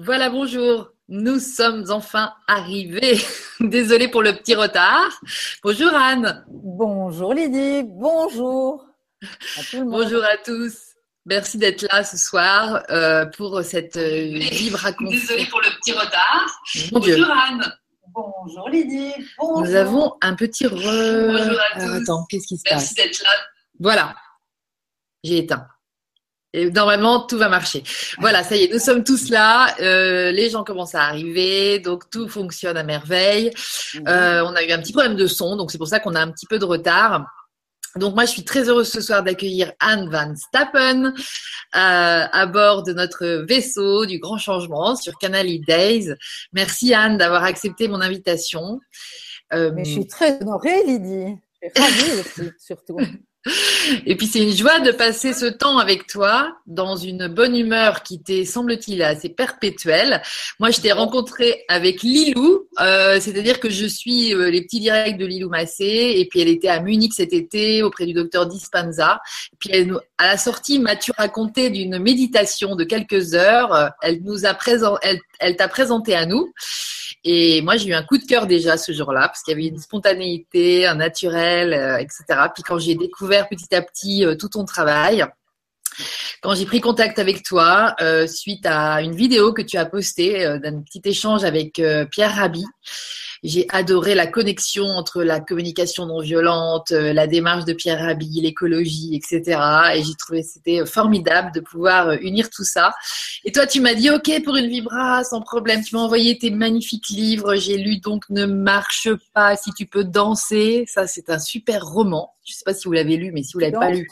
Voilà, bonjour. Nous sommes enfin arrivés. Désolée pour le petit retard. Bonjour Anne. Bonjour Lydie. Bonjour. À tout le monde. Bonjour à tous. Merci d'être là ce soir euh, pour cette euh, vive raconte. Désolée pour le petit retard. bonjour Anne. Bonjour Lydie. Bonjour. Nous avons un petit re... Bonjour à tous. attends, qu'est-ce qui se passe Merci d'être là. Voilà. J'ai éteint. Et normalement, tout va marcher. Voilà, ça y est, nous sommes tous là. Euh, les gens commencent à arriver, donc tout fonctionne à merveille. Mhm. Euh, on a eu un petit problème de son, donc c'est pour ça qu'on a un petit peu de retard. Donc moi, je suis très heureuse ce soir d'accueillir Anne Van Stappen euh, à bord de notre vaisseau du Grand Changement sur Canal E Days. Merci Anne d'avoir accepté mon invitation. Euh, Mais je suis très honorée, Lydie. Je suis ravie aussi, surtout. Et puis c'est une joie de passer ce temps avec toi dans une bonne humeur qui t'est, semble-t-il, assez perpétuelle. Moi, je t'ai rencontré avec Lilou, euh, c'est-à-dire que je suis euh, les petits directs de Lilou Massé, et puis elle était à Munich cet été auprès du docteur Dispenza. Et puis à la sortie, m'as-tu raconté d'une méditation de quelques heures? Elle nous a présent, elle t'a présenté à nous. Et moi, j'ai eu un coup de cœur déjà ce jour-là, parce qu'il y avait une spontanéité, un naturel, euh, etc. Puis quand j'ai découvert petit à petit euh, tout ton travail, quand j'ai pris contact avec toi, euh, suite à une vidéo que tu as postée euh, d'un petit échange avec Pierre Rabhi, j'ai adoré la connexion entre la communication non violente, euh, la démarche de Pierre Rabhi, l'écologie, etc. Et j'ai trouvé que c'était formidable de pouvoir euh, unir tout ça. Et toi, tu m'as dit, OK, pour une vibra, sans problème. Tu m'as envoyé tes magnifiques livres. J'ai lu donc Ne marche pas si tu peux danser. Ça, c'est un super roman. Je sais pas si vous l'avez lu, mais si vous l'avez pas lu.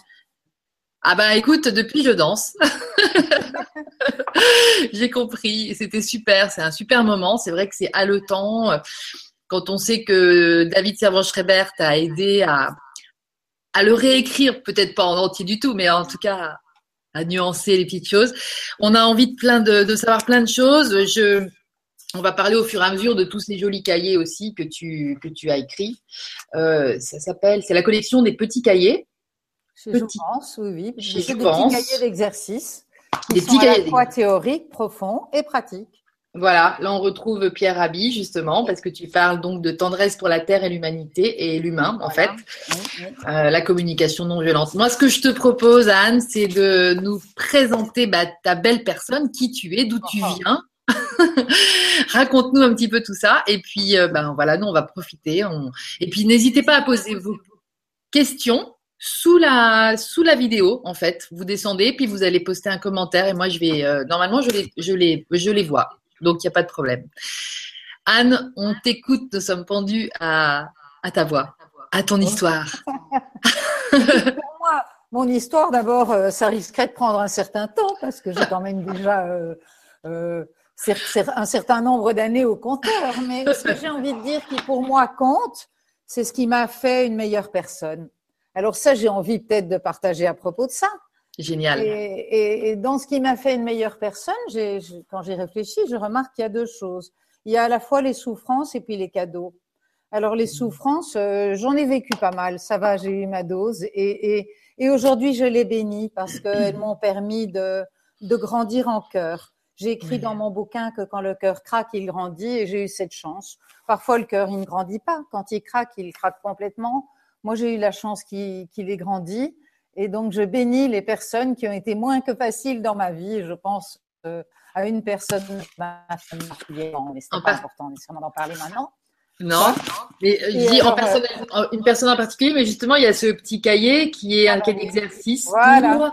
Ah bah écoute, depuis je danse. J'ai compris, c'était super, c'est un super moment. C'est vrai que c'est haletant quand on sait que David Servan-Schreiber t'a aidé à, le réécrire, peut-être pas en entier du tout, mais en tout cas à nuancer les petites choses. On a envie de savoir plein de choses. On va parler au fur et à mesure de tous ces jolis cahiers aussi que tu que as écrits. Euh, ça s'appelle, c'est la collection des petits cahiers. Petit. Jouvence, oui, oui. C'est des petits cahiers d'exercice qui Des sont petits à la fois théoriques, profonds et pratiques. Voilà, là on retrouve Pierre Rabhi justement parce que tu parles donc de tendresse pour la terre et l'humanité et l'humain en fait, Voilà. Oui, oui. euh, la communication non violente. Moi, ce que je te propose, Anne, c'est de nous présenter bah, ta belle personne, qui tu es, d'où tu viens. Raconte-nous un petit peu tout ça et puis euh, ben voilà, nous on va profiter. on- Et puis n'hésitez pas à poser vos questions sous la sous la vidéo en fait. Vous descendez puis vous allez poster un commentaire et moi je vais euh, normalement je les je les je les vois. Donc, il n'y a pas de problème. Anne, on t'écoute, nous sommes pendus à, à ta voix, à ton histoire. Pour moi, mon histoire, d'abord, euh, ça risquerait de prendre un certain temps parce que j'ai quand même déjà euh, un certain nombre d'années au compteur. Mais ce que j'ai envie de dire qui, pour moi, compte, c'est ce qui m'a fait une meilleure personne. Alors ça, j'ai envie peut-être de partager à propos de ça. Génial. Et, et- et dans ce qui m'a fait une meilleure personne, quand j'y réfléchis, je remarque qu'il y a deux choses. Il y a à la fois les souffrances et puis les cadeaux. Alors les souffrances, euh, j'en ai vécu pas mal. Ça va, j'ai eu ma dose. Et, et, et aujourd'hui, je les bénis parce qu'elles m'ont permis de, de grandir en cœur. J'ai écrit dans mon bouquin que quand le cœur craque, il grandit et j'ai eu cette chance. Parfois, le cœur, il ne grandit pas. Quand il craque, il craque complètement. Moi, j'ai eu la chance qu'il qu'il ait grandi. Et donc, je bénis les personnes qui ont été moins que faciles dans ma vie. Je pense euh, à une personne, ma famille mais c'est En pas par- important nécessairement d'en parler maintenant. Non, mais euh, je Et dis en alors, personne, en- une personne en particulier, mais justement, il y a ce petit cahier qui est un cahier d'exercice Voilà. pour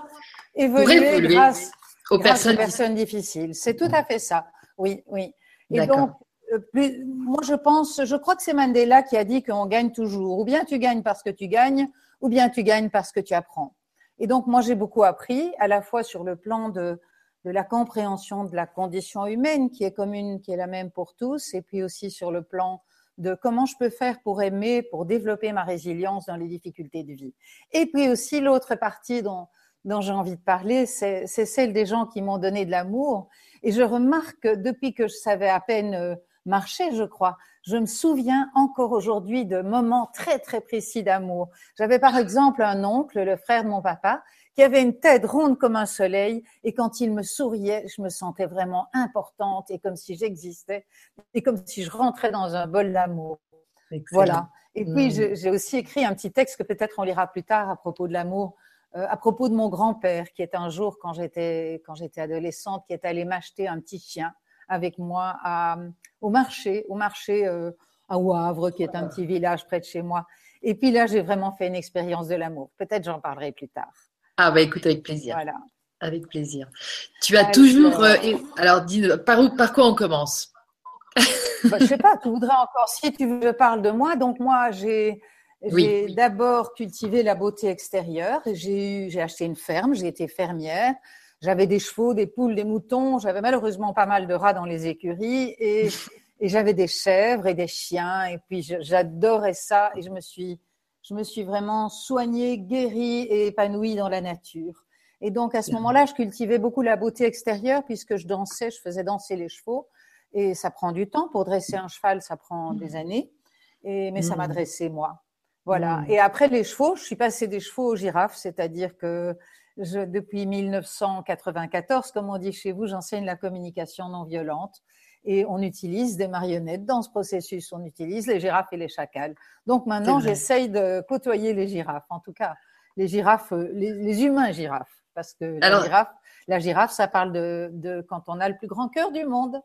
Évoluer évoluer grâce, aux grâce personnes. aux personnes difficiles. C'est tout à fait ça. Oui, oui. Et donc, euh, plus- moi, je pense, je crois que c'est Mandela qui a dit qu'on gagne toujours. Ou bien tu gagnes parce que tu gagnes, ou bien tu gagnes parce que tu apprends. Et donc, moi, j'ai beaucoup appris, à la fois sur le plan de, la compréhension de la condition humaine qui est commune, qui est la même pour tous, et puis aussi sur le plan de comment je peux faire pour aimer, pour développer ma résilience dans les difficultés de vie. Et puis aussi l'autre partie dont, j'ai envie de parler, c'est celle des gens qui m'ont donné de l'amour. Et je remarque que depuis que je savais à peine marcher, je crois, je me souviens encore aujourd'hui de moments très très précis d'amour. J'avais par exemple un oncle, le frère de mon papa, qui avait une tête ronde comme un soleil. Et quand il me souriait, je me sentais vraiment importante et comme si j'existais et comme si je rentrais dans un bol d'amour. Voilà. Et puis, hmm. j'ai aussi écrit un petit texte que peut-être on lira plus tard à propos de l'amour, euh, à propos de mon grand-père, qui est un jour, quand j'étais, quand j'étais adolescente, qui est allé m'acheter un petit chien avec moi à, au marché, au marché euh, à Wavre, qui est un petit village près de chez moi. Et puis là, j'ai vraiment fait une expérience de l'amour. Peut-être j'en parlerai plus tard. Ah bah écoute, avec plaisir. Voilà. Avec plaisir. Tu as toujours. Euh, alors, dis, par, où, par quoi on commence? Bah, Je sais pas, tu voudrais encore, si tu veux, parle de moi. Donc, moi, j'ai. d'abord cultivé la beauté extérieure. J'ai j'ai acheté une ferme, j'ai été fermière. J'avais des chevaux, des poules, des moutons. J'avais malheureusement pas mal de rats dans les écuries et, et j'avais des chèvres et des chiens. Et puis j'adorais ça et je me suis, je me suis vraiment soignée, guérie et épanouie dans la nature. Et donc à ce moment-là, je cultivais beaucoup la beauté extérieure puisque je dansais, je faisais danser les chevaux. Et ça prend du temps. Pour dresser un cheval, ça prend mmh. des années. Et, mais ça m'a mmh. dressé, moi. Voilà. Mmh. Et après les chevaux, je suis passée des chevaux aux girafes, c'est-à-dire que je, depuis 1994, comme on dit chez vous, j'enseigne la communication non violente et on utilise des marionnettes dans ce processus. On utilise les girafes et les chacals. Donc maintenant, j'essaye de côtoyer les girafes. En tout cas, les girafes, les, humains girafes, parce que la girafe, la girafe, ça parle de, de quand on a le plus grand cœur du monde.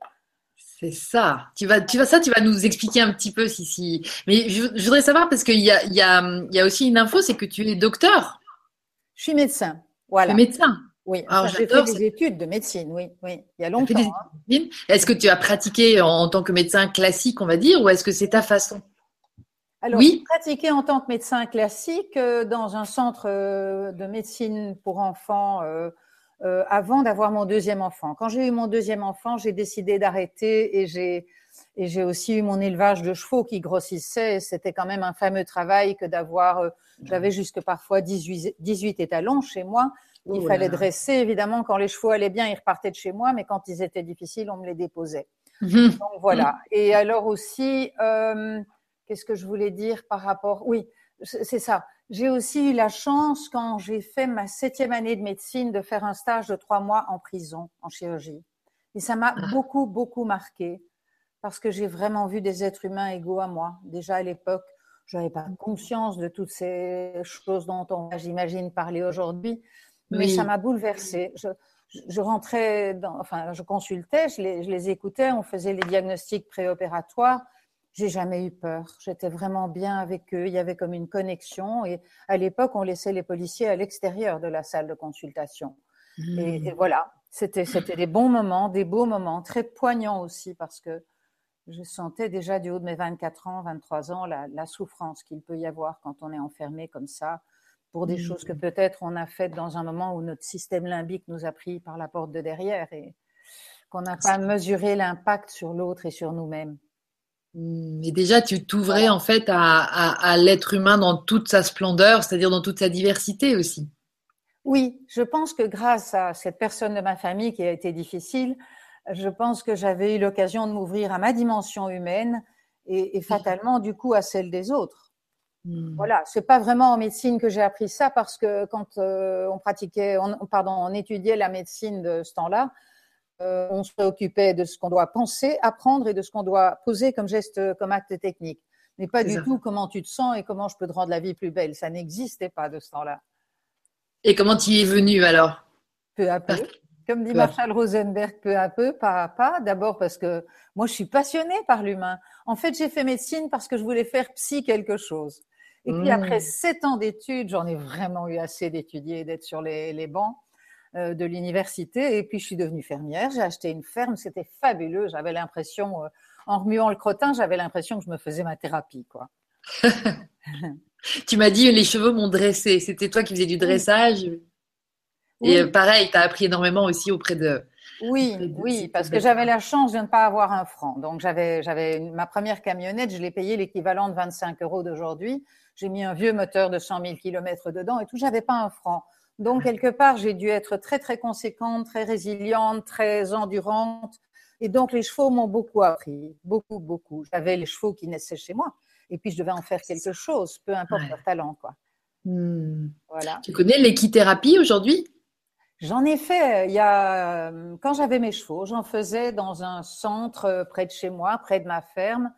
C'est ça. Tu vas, tu vas, ça, tu vas nous expliquer un petit peu si, si. Mais je, voudrais savoir parce qu'il y a, il y a, il y a aussi une info, c'est que tu es docteur. Je suis médecin. Voilà. médecin. Oui, j'ai fait des études de médecine, oui, oui, il y a longtemps. Hein. Est-ce que tu as pratiqué en, tant que médecin classique, on va dire, ou est-ce que c'est ta façon? Alors, oui. j'ai pratiqué en tant que médecin classique euh, dans un centre euh, de médecine pour enfants euh, avant d'avoir mon deuxième enfant. Quand j'ai eu mon deuxième enfant, j'ai décidé d'arrêter et j'ai et j'ai aussi eu mon élevage de chevaux qui grossissait. C'était quand même un fameux travail que d'avoir, j'avais jusque parfois 18, 18 étalons chez moi. Il fallait dresser, évidemment, quand les chevaux allaient bien, ils repartaient de chez moi, mais quand ils étaient difficiles, on me les déposait. Donc voilà. Et alors aussi, euh, qu'est-ce que je voulais dire par rapport Oui, c'est ça. J'ai aussi eu la chance, quand j'ai fait ma septième année de médecine, de faire un stage de trois mois en prison, en chirurgie. Et ça m'a ah. beaucoup, beaucoup marqué, parce que j'ai vraiment vu des êtres humains égaux à moi. Déjà à l'époque, je n'avais pas conscience de toutes ces choses dont on, j'imagine, parler aujourd'hui mais ça m'a bouleversée. Je, je, rentrais, dans, enfin, je consultais, je les, je les écoutais, on faisait les diagnostics préopératoires. J'ai jamais eu peur. J'étais vraiment bien avec eux. Il y avait comme une connexion. Et à l'époque, on laissait les policiers à l'extérieur de la salle de consultation. Et, et, hmm. voilà, c'était c'était des bons moments, des beaux moments, très poignants aussi parce que je sentais déjà du haut de mes 24 ans, 23 ans, la, la souffrance qu'il peut y avoir quand on est enfermé comme ça pour des choses que mmh. peut-être on a faites dans un moment où notre système limbique nous a pris par la porte de derrière et qu'on n'a pas mesuré l'impact sur l'autre et sur nous-mêmes. Mais mmh. déjà, tu t'ouvrais en fait à, l'être humain dans toute sa splendeur, c'est-à-dire dans toute sa diversité aussi. Oui, je pense que grâce à cette personne de ma famille qui a été difficile, je pense que j'avais eu l'occasion de m'ouvrir à ma dimension humaine et, et fatalement du coup à celle des autres. Hmm. Voilà, c'est pas vraiment en médecine que j'ai appris ça parce que quand euh, on pratiquait, on, pardon, on étudiait la médecine de ce temps-là, euh, on se préoccupait de ce qu'on doit penser, apprendre et de ce qu'on doit poser comme geste, comme acte technique, mais pas du tout comment tu te sens et comment je peux te rendre la vie plus belle. Ça n'existait pas de ce temps-là. Et comment tu y es venu alors? Peu à peu. Comme dit Marshall Rosenberg, peu à peu, pas à pas. D'abord parce que moi, je suis passionnée par l'humain. En fait, j'ai fait médecine parce que je voulais faire psy quelque chose. Et puis après mmh. sept ans d'études, j'en ai vraiment eu assez d'étudier et d'être sur les, les bancs euh, de l'université. Et puis je suis devenue fermière. J'ai acheté une ferme. C'était fabuleux. J'avais l'impression, euh, en remuant le crottin, j'avais l'impression que je me faisais ma thérapie, quoi. tu m'as dit les cheveux m'ont dressé. C'était toi qui faisais du dressage. Et euh, pareil, tu as appris énormément aussi auprès de. Oui, oui, parce que j'avais la chance de ne pas avoir un franc. Donc j'avais, j'avais ma première camionnette, je l'ai payée l'équivalent de 25 euros d'aujourd'hui. J'ai mis un vieux moteur de 100 000 km dedans et tout, j'avais pas un franc. Donc, quelque part, j'ai dû être très, très conséquente, très résiliente, très endurante. Et donc, les chevaux m'ont beaucoup appris, beaucoup, beaucoup. J'avais les chevaux qui naissaient chez moi. Et puis, je devais en faire quelque chose, peu importe leur talent, quoi. Hmm. Voilà. Tu connais l'équithérapie aujourd'hui? J'en ai fait. Il y a quand j'avais mes chevaux, j'en faisais dans un centre près de chez moi, près de ma ferme,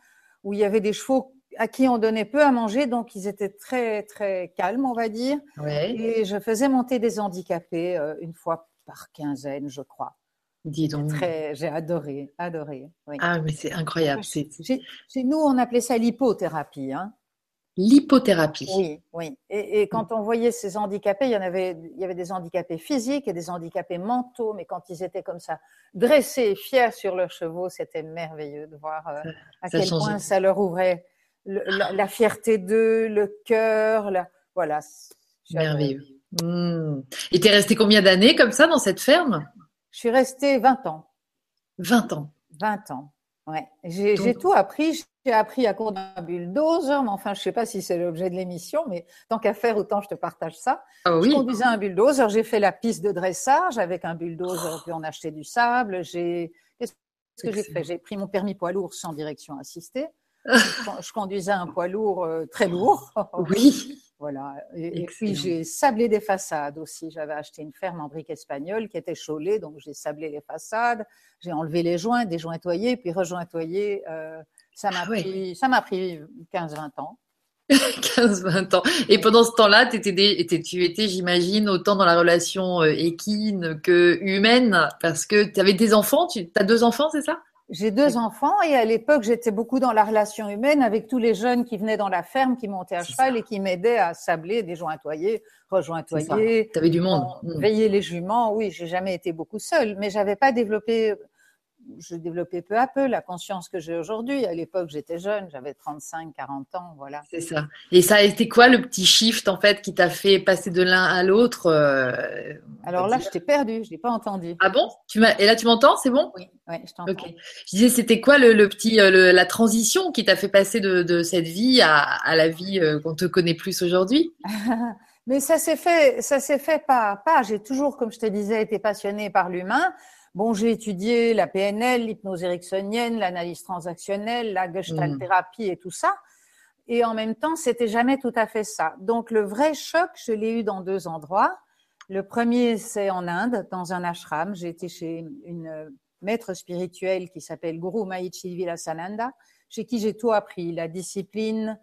où il y avait des chevaux à qui on donnait peu à manger, donc ils étaient très très calmes, on va dire. Et je faisais monter des handicapés euh, une fois par quinzaine, je crois. Dis donc. J'ai adoré, adoré. Ah, mais c'est incroyable. Chez, nous, on appelait ça l'hypothérapie. Hein. L'hypothérapie. Oui, oui. Et, quand on voyait ces handicapés, il y en avait, il y avait des handicapés physiques et des handicapés mentaux, mais quand ils étaient comme ça, dressés et fiers sur leurs chevaux, c'était merveilleux de voir euh, à quel point ça leur ouvrait la, fierté d'eux, le cœur, voilà. Merveilleux. Hmm. Et tu es resté combien d'années comme ça dans cette ferme? Je suis restée 20 ans. 20 ans. 20 ans. Ouais. J'ai tout appris. J'ai appris à court d'un bulldozer, mais enfin, je sais pas si c'est l'objet de l'émission, mais tant qu'à faire, autant je te partage ça. Ah oui. Je conduisais un bulldozer. J'ai fait la piste de dressage avec un bulldozer, puis on achetait du sable. J'ai, qu'est-ce que j'ai fait? J'ai pris mon permis poids lourd sans direction assistée je conduisais un poids lourd euh, très lourd. Oui. Voilà. Et, puis j'ai sablé des façades aussi. J'avais acheté une ferme en briques espagnoles qui était chaulée, donc j'ai sablé les façades, j'ai enlevé les joints, déjointoyé, puis rejointoyé. Euh, ça m'a ah pris, ça m'a pris 15-20 ans. 15-20 ans. Et pendant ce temps-là, étais, tu étais, j'imagine, autant dans la relation euh, équine que humaine, parce que tu avais des enfants, tu as deux enfants, c'est ça? J'ai deux enfants et à l'époque, j'étais beaucoup dans la relation humaine avec tous les jeunes qui venaient dans la ferme, qui montaient à cheval et qui m'aidaient à sabler, déjointoyer, rejointoyer. Tu avais du monde. Veiller les juments. Oui, j'ai jamais été beaucoup seule, mais j'avais pas développé je développais peu à peu la conscience que j'ai aujourd'hui. À l'époque, j'étais jeune, j'avais 35, 40 ans, voilà. C'est ça. Et ça a été quoi le petit shift en fait qui t'a fait passer de l'un à l'autre euh, Alors là, je t'ai perdu, je n'ai pas entendu. Ah bon? Tu Et là, tu m'entends? C'est bon? Oui, je t'entends. Ok. Je disais, c'était quoi le, petit, euh, la transition qui t'a fait passer de, cette vie à, la vie euh, qu'on te connaît plus aujourd'hui? Mais ça s'est fait, ça s'est fait pas pas. J'ai toujours, comme je te disais, été passionnée par l'humain. Bon, j'ai étudié la PNL, l'hypnose ericksonienne, l'analyse transactionnelle, la gestalt thérapie et tout ça. Et en même temps, c'était jamais tout à fait ça. Donc, le vrai choc, je l'ai eu dans deux endroits. Le premier, c'est en Inde, dans un ashram. J'ai été chez une maître spirituelle qui s'appelle Guru Mahichi Vilasananda, chez qui j'ai tout appris, la discipline,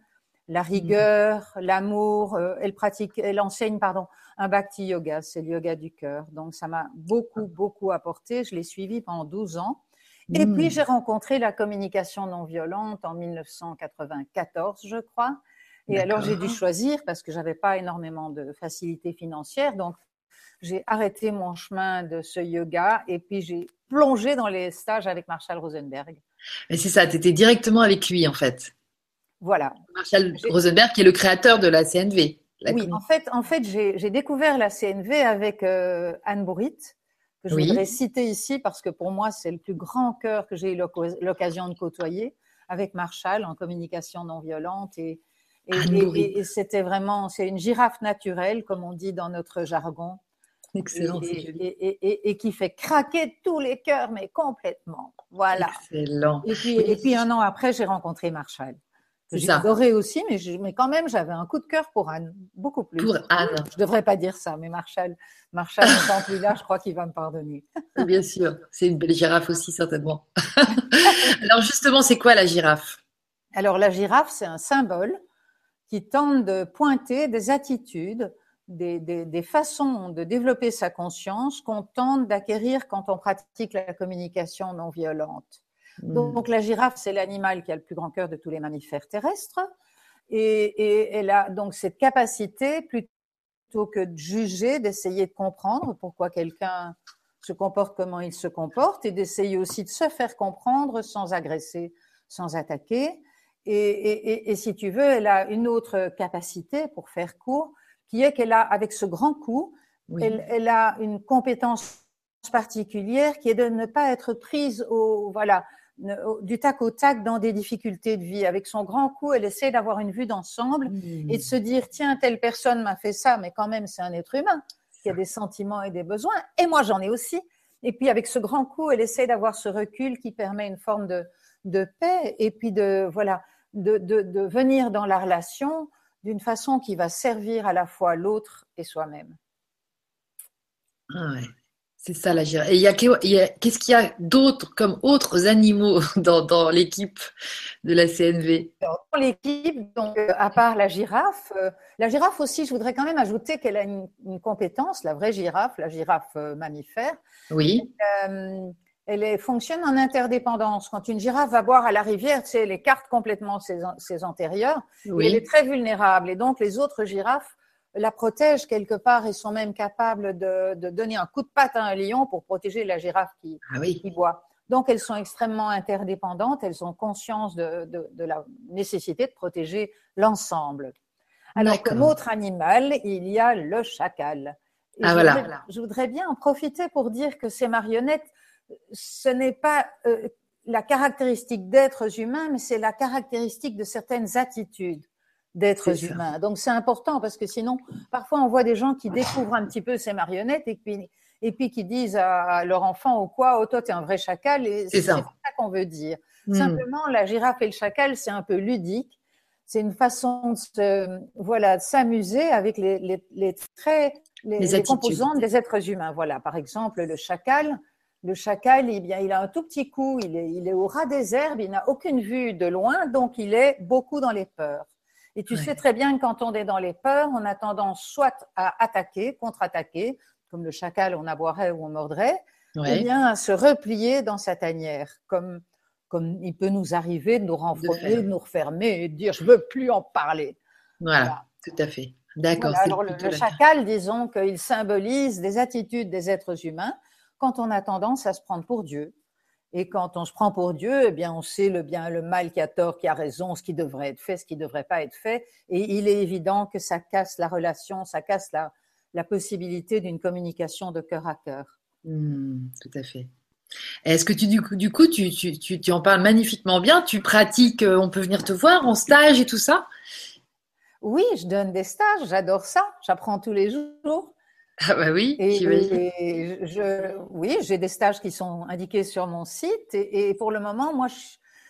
la rigueur, l'amour. Euh, elle pratique, elle enseigne, pardon, un bhakti yoga, c'est le yoga du cœur. Donc ça m'a beaucoup, beaucoup apporté. Je l'ai suivi pendant 12 ans. Et hmm. puis j'ai rencontré la communication non violente en 1994, je crois. Et alors j'ai dû choisir parce que j'avais pas énormément de facilité financière. Donc j'ai arrêté mon chemin de ce yoga et puis j'ai plongé dans les stages avec Marshall Rosenberg. Mais c'est ça, tu étais directement avec lui en fait. Voilà. Marshall Rosenberg qui est le créateur de la CNV oui, en fait, en fait j'ai découvert la CNV avec euh, Anne Bourrit, que je voudrais citer ici parce que pour moi, c'est le plus grand cœur que j'ai eu l'occasion de côtoyer avec Marshall en communication non violente. Et, et, c'était vraiment, c'est une girafe naturelle, comme on dit dans notre jargon. Excellent. Et, et, qui fait craquer tous les cœurs, mais complètement. Voilà. Excellent. Et puis, et puis un an après, j'ai rencontré Marshall. J'ai adoré aussi, mais, mais quand même, j'avais un coup de cœur pour Anne, beaucoup plus. Pour Anne. Je devrais pas dire ça, mais Marshall, Marshall plus là, je crois qu'il va me pardonner. Bien sûr, c'est une belle girafe aussi, certainement. Alors justement, c'est quoi la girafe? Alors la girafe, c'est un symbole qui tente de pointer des attitudes, des, des, des façons de développer sa conscience qu'on tente d'acquérir quand on pratique la communication non violente. Hmm. Donc, la girafe, c'est l'animal qui a le plus grand cœur de tous les mammifères terrestres. Et, elle a donc cette capacité, plutôt que de juger, d'essayer de comprendre pourquoi quelqu'un se comporte comment il se comporte et d'essayer aussi de se faire comprendre sans agresser, sans attaquer. Et, si tu veux, elle a une autre capacité, pour faire court, qui est qu'elle a, avec ce grand coup, elle, a une compétence particulière qui est de ne pas être prise au, voilà, du tac au tac dans des difficultés de vie. Avec son grand coup, elle essaie d'avoir une vue d'ensemble mmh. et de se dire tiens, telle personne m'a fait ça, mais quand même, c'est un être humain qui a des sentiments et des besoins. Et moi, j'en ai aussi. Et puis, avec ce grand coup, elle essaie d'avoir ce recul qui permet une forme de, de paix et puis de, voilà, de, de, de venir dans la relation d'une façon qui va servir à la fois l'autre et soi-même. Ah ouais. C'est ça la girafe. Et il y a, qu'est-ce qu'il y a d'autre comme autres animaux dans, l'équipe de la CNV Dans l'équipe, donc euh, à part la girafe, euh, la girafe aussi, je voudrais quand même ajouter qu'elle a une, compétence, la vraie girafe, la girafe euh, mammifère. Oui. elle fonctionne en interdépendance. Quand une girafe va boire à la rivière, tu sais, elle écarte complètement ses, ses antérieurs. elle est très vulnérable. Et donc, les autres girafes la protègent quelque part et sont même capables de, donner un coup de patte à un lion pour protéger la girafe qui, ah boit. Donc, elles sont extrêmement interdépendantes, elles ont conscience de, la nécessité de protéger l'ensemble. Alors, comme autre animal, il y a le chacal. ah, je, voilà. voudrais, je voudrais bien en profiter pour dire que ces marionnettes, ce n'est pas euh, la caractéristique d'êtres humains, mais c'est la caractéristique de certaines attitudes d'êtres humains. Donc c'est important parce que sinon, parfois on voit des gens qui découvrent un petit peu ces marionnettes et puis, et puis qui disent à leur enfant ou quoi, oh toi t'es un vrai chacal et c'est ça, qu'on veut dire. Hmm. Simplement, la girafe et le chacal, c'est un peu ludique. C'est une façon de voilà, s'amuser avec les, les, les traits, les, les composantes des êtres humains. Voilà, par exemple, le chacal. Le chacal, eh bien, il a un tout petit cou, il est, il est au ras des herbes, il n'a aucune vue de loin, donc il est beaucoup dans les peurs. Et tu sais très bien que quand on est dans les peurs, on a tendance soit à attaquer, contre-attaquer, comme le chacal, on aboierait ou on mordrait, ou bien à se replier dans sa tanière, comme, comme il peut nous arriver de nous renfrogner, de, nous refermer et de dire je veux plus en parler. Voilà, tout à fait. D'accord. alors le, le chacal, disons qu'il symbolise des attitudes des êtres humains quand on a tendance à se prendre pour Dieu, et quand on se prend pour Dieu, eh bien, on sait le bien, le mal, qui a tort, qui a raison, ce qui devrait être fait, ce qui ne devrait pas être fait. Et il est évident que ça casse la relation, ça casse la, la possibilité d'une communication de cœur à cœur. Mmh, tout à fait. Est-ce que tu, du coup, du coup tu, tu, tu, tu, en parles magnifiquement bien? Tu pratiques, euh, on peut venir te voir en stage et tout ça? Oui, je donne des stages, j'adore ça, j'apprends tous les jours. Ah bah oui, et, je, oui, j'ai des stages qui sont indiqués sur mon site et, pour le moment, moi, je,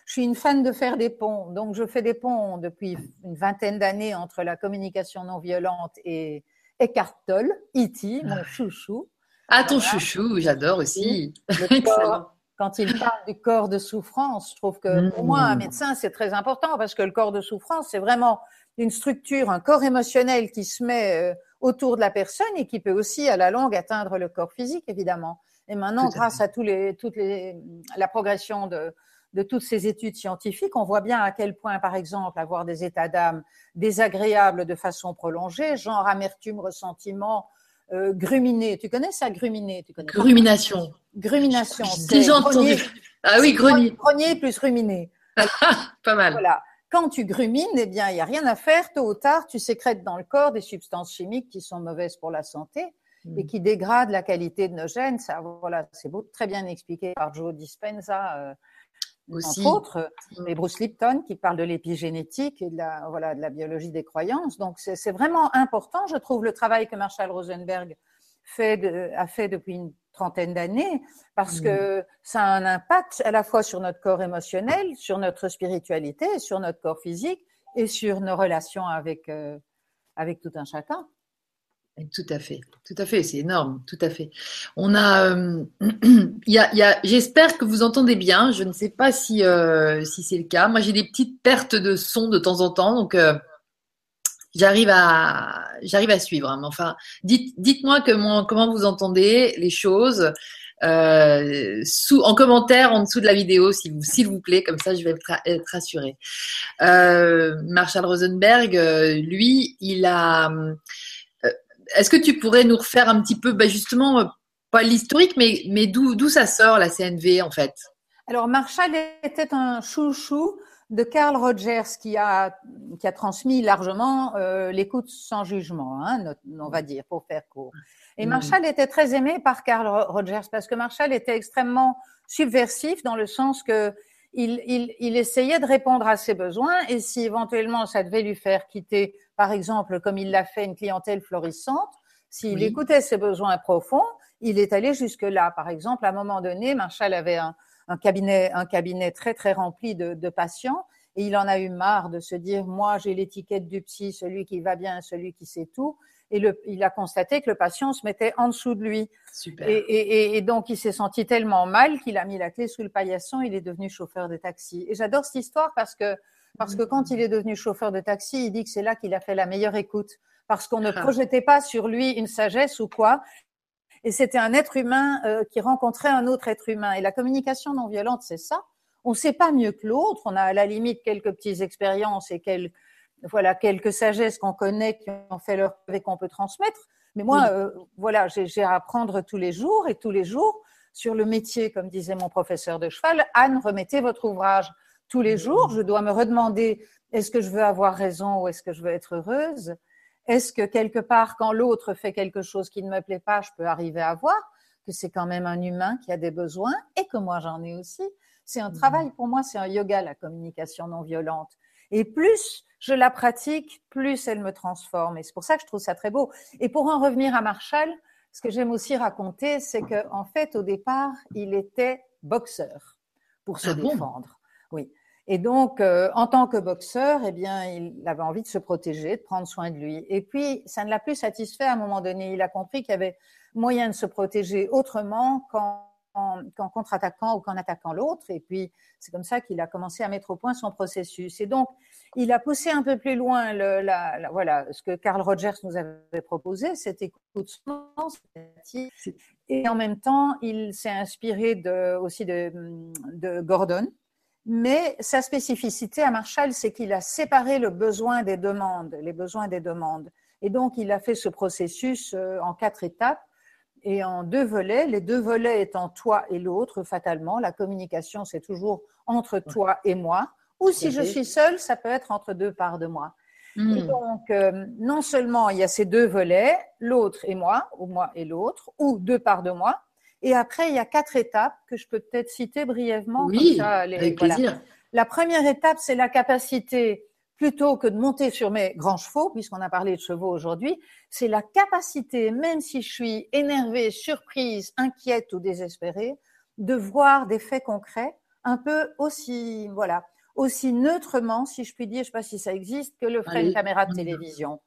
suis une fan de faire des ponts. Donc, je fais des ponts depuis une vingtaine d'années entre la communication non violente et Eckhart Tolle, E.T., mon ah. chouchou. Ah, ton chouchou, j'adore aussi. quand il parle du corps de souffrance, je trouve que pour moi, un mmh. médecin, c'est très important parce que le corps de souffrance, c'est vraiment une structure, un corps émotionnel qui se met euh, autour de la personne et qui peut aussi à la longue atteindre le corps physique évidemment. Et maintenant, grâce à tous les, toutes les, la progression de, de toutes ces études scientifiques, on voit bien à quel point, par exemple, avoir des états d'âme désagréables de façon prolongée, genre amertume, ressentiment, euh, gruminer. Tu connais ça, gruminer tu connais Grumination. Grumination. J'ai entendu. Ah oui, grenier. Grenier plus ruminer. Pas mal. Voilà. Quand tu grumines, eh bien, il n'y a rien à faire. Tôt ou tard, tu sécrètes dans le corps des substances chimiques qui sont mauvaises pour la santé et mm. qui dégradent la qualité de nos gènes. Ça, voilà, c'est très bien expliqué par Joe Dispenza, euh, Aussi. entre autres, et Bruce Lipton qui parle de l'épigénétique et de la, voilà, de la biologie des croyances. Donc, c'est vraiment important, je trouve, le travail que Marshall Rosenberg fait de, a fait depuis une trentaine d'années, parce que ça a un impact à la fois sur notre corps émotionnel, sur notre spiritualité, sur notre corps physique et sur nos relations avec, euh, avec tout un chacun. Tout à fait, tout à fait, c'est énorme, tout à fait. On a, euh, y a, y a j'espère que vous entendez bien. Je ne sais pas si, euh, si c'est le cas. Moi, j'ai des petites pertes de son de temps en temps, donc j'arrive à j'arrive à suivre. Hein. Enfin, dites dites-moi comment vous entendez les choses euh, sous en commentaire en dessous de la vidéo, s'il vous plaît. Comme ça, je vais être, être rassurée. Euh, Marshall Rosenberg, euh, lui, il a. Euh, est-ce que tu pourrais nous refaire un petit peu, bah justement, pas l'historique, mais mais d'où d'où ça sort la CNV en fait? Alors Marshall était un chouchou de Carl Rogers qui a, qui a transmis largement euh, l'écoute sans jugement, hein, on va dire, pour faire court. Et mm. Marshall était très aimé par Carl Rogers parce que Marshall était extrêmement subversif dans le sens que il, il, il, essayait de répondre à ses besoins et si éventuellement ça devait lui faire quitter, par exemple, comme il l'a fait, une clientèle florissante, s'il écoutait ses besoins profonds, il est allé jusque-là. Par exemple, à un moment donné, Marshall avait un, un cabinet, un cabinet très très rempli de, de patients. Et il en a eu marre de se dire, moi, j'ai l'étiquette du psy, celui qui va bien, celui qui sait tout. Et le, il a constaté que le patient se mettait en dessous de lui. Super. Et, et, et donc, il s'est senti tellement mal qu'il a mis la clé sous le paillasson. Il est devenu chauffeur de taxi. Et j'adore cette histoire parce que, parce que quand il est devenu chauffeur de taxi, il dit que c'est là qu'il a fait la meilleure écoute. Parce qu'on ne Ah. projetait pas sur lui une sagesse ou quoi. Et c'était un être humain euh, qui rencontrait un autre être humain. Et la communication non violente, c'est ça. On ne sait pas mieux que l'autre. On a à la limite quelques petites expériences et quelques, voilà, quelques sagesses qu'on connaît, qui ont fait leur et qu'on peut transmettre. Mais moi, Oui. euh, voilà, j'ai j'ai à apprendre tous les jours et tous les jours sur le métier, comme disait mon professeur de cheval. Anne, remettez votre ouvrage. Tous les jours, je dois me redemander est-ce que je veux avoir raison ou est-ce que je veux être heureuse? Est-ce que quelque part, quand l'autre fait quelque chose qui ne me plaît pas, je peux arriver à voir que c'est quand même un humain qui a des besoins et que moi j'en ai aussi? C'est un travail pour moi, c'est un yoga, la communication non violente. Et plus je la pratique, plus elle me transforme. Et c'est pour ça que je trouve ça très beau. Et pour en revenir à Marshall, ce que j'aime aussi raconter, c'est que en fait, au départ, il était boxeur pour se Ah bon? défendre. Oui. Et donc, euh, en tant que boxeur, eh bien, il avait envie de se protéger, de prendre soin de lui. Et puis, ça ne l'a plus satisfait à un moment donné. Il a compris qu'il y avait moyen de se protéger autrement qu'en qu'en contre-attaquant ou qu'en attaquant l'autre. Et puis, c'est comme ça qu'il a commencé à mettre au point son processus. Et donc, il a poussé un peu plus loin le, la, la- voilà, ce que Carl Rogers nous avait proposé, cette écoute et en même temps, il s'est inspiré de, aussi de, de Gordon. Mais sa spécificité à Marshall, c'est qu'il a séparé le besoin des demandes, les besoins des demandes. Et donc, il a fait ce processus euh, en quatre étapes et en deux volets. Les deux volets étant toi et l'autre, fatalement. La communication, c'est toujours entre toi et moi. Ou si je suis seule, ça peut être entre deux parts de moi. Et Hmm. donc, euh, non seulement il y a ces deux volets, l'autre et moi, ou moi et l'autre, ou deux parts de moi. Et après, il y a quatre étapes que je peux peut-être citer brièvement. Oui, ça, les- avec voilà. plaisir. La première étape, c'est la capacité, plutôt que de monter sur mes grands chevaux, puisqu'on a parlé de chevaux aujourd'hui, c'est la capacité, même si je suis énervée, surprise, inquiète ou désespérée, de voir des faits concrets un peu aussi, voilà, aussi neutrement, si je puis dire, je ne sais pas si ça existe, que le ferait Allez. une caméra de télévision.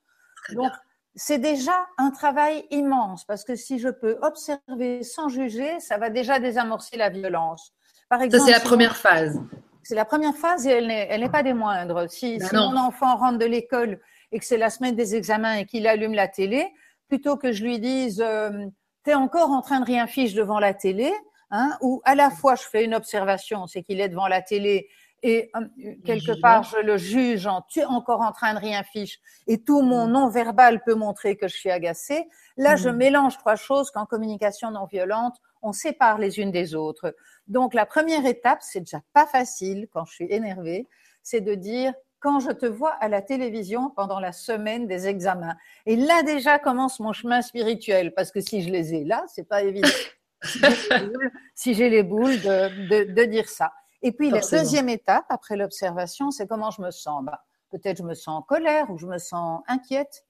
Donc, bien. C'est déjà un travail immense parce que si je peux observer sans juger, ça va déjà désamorcer la violence. Par Ça, exemple, c'est la si première phase. c'est la première phase et elle n'est, elle n'est pas des moindres. Si, Ben si mon enfant rentre de l'école et que c'est la semaine des examens et qu'il allume la télé, plutôt que je lui dise euh, t'es encore en train de rien fiche devant la télé, hein, ou à la fois je fais une observation, c'est qu'il est devant la télé et euh, quelque part je le juge en tu es encore en train de rien fiche et tout mon non verbal peut montrer que je suis agacée. Là, je Mm. mélange trois choses qu'en communication non violente, on sépare les unes des autres. Donc la première étape, c'est déjà pas facile quand je suis énervée, c'est de dire quand je te vois à la télévision pendant la semaine des examens. Et là déjà commence mon chemin spirituel parce que si je les ai là, c'est pas évident. Si j'ai les boules- si j'ai les boules de, de, de dire ça. Et puis Forcément. la deuxième étape après l'observation, c'est comment je me sens. Bah, peut-être je me sens en colère ou je me sens inquiète.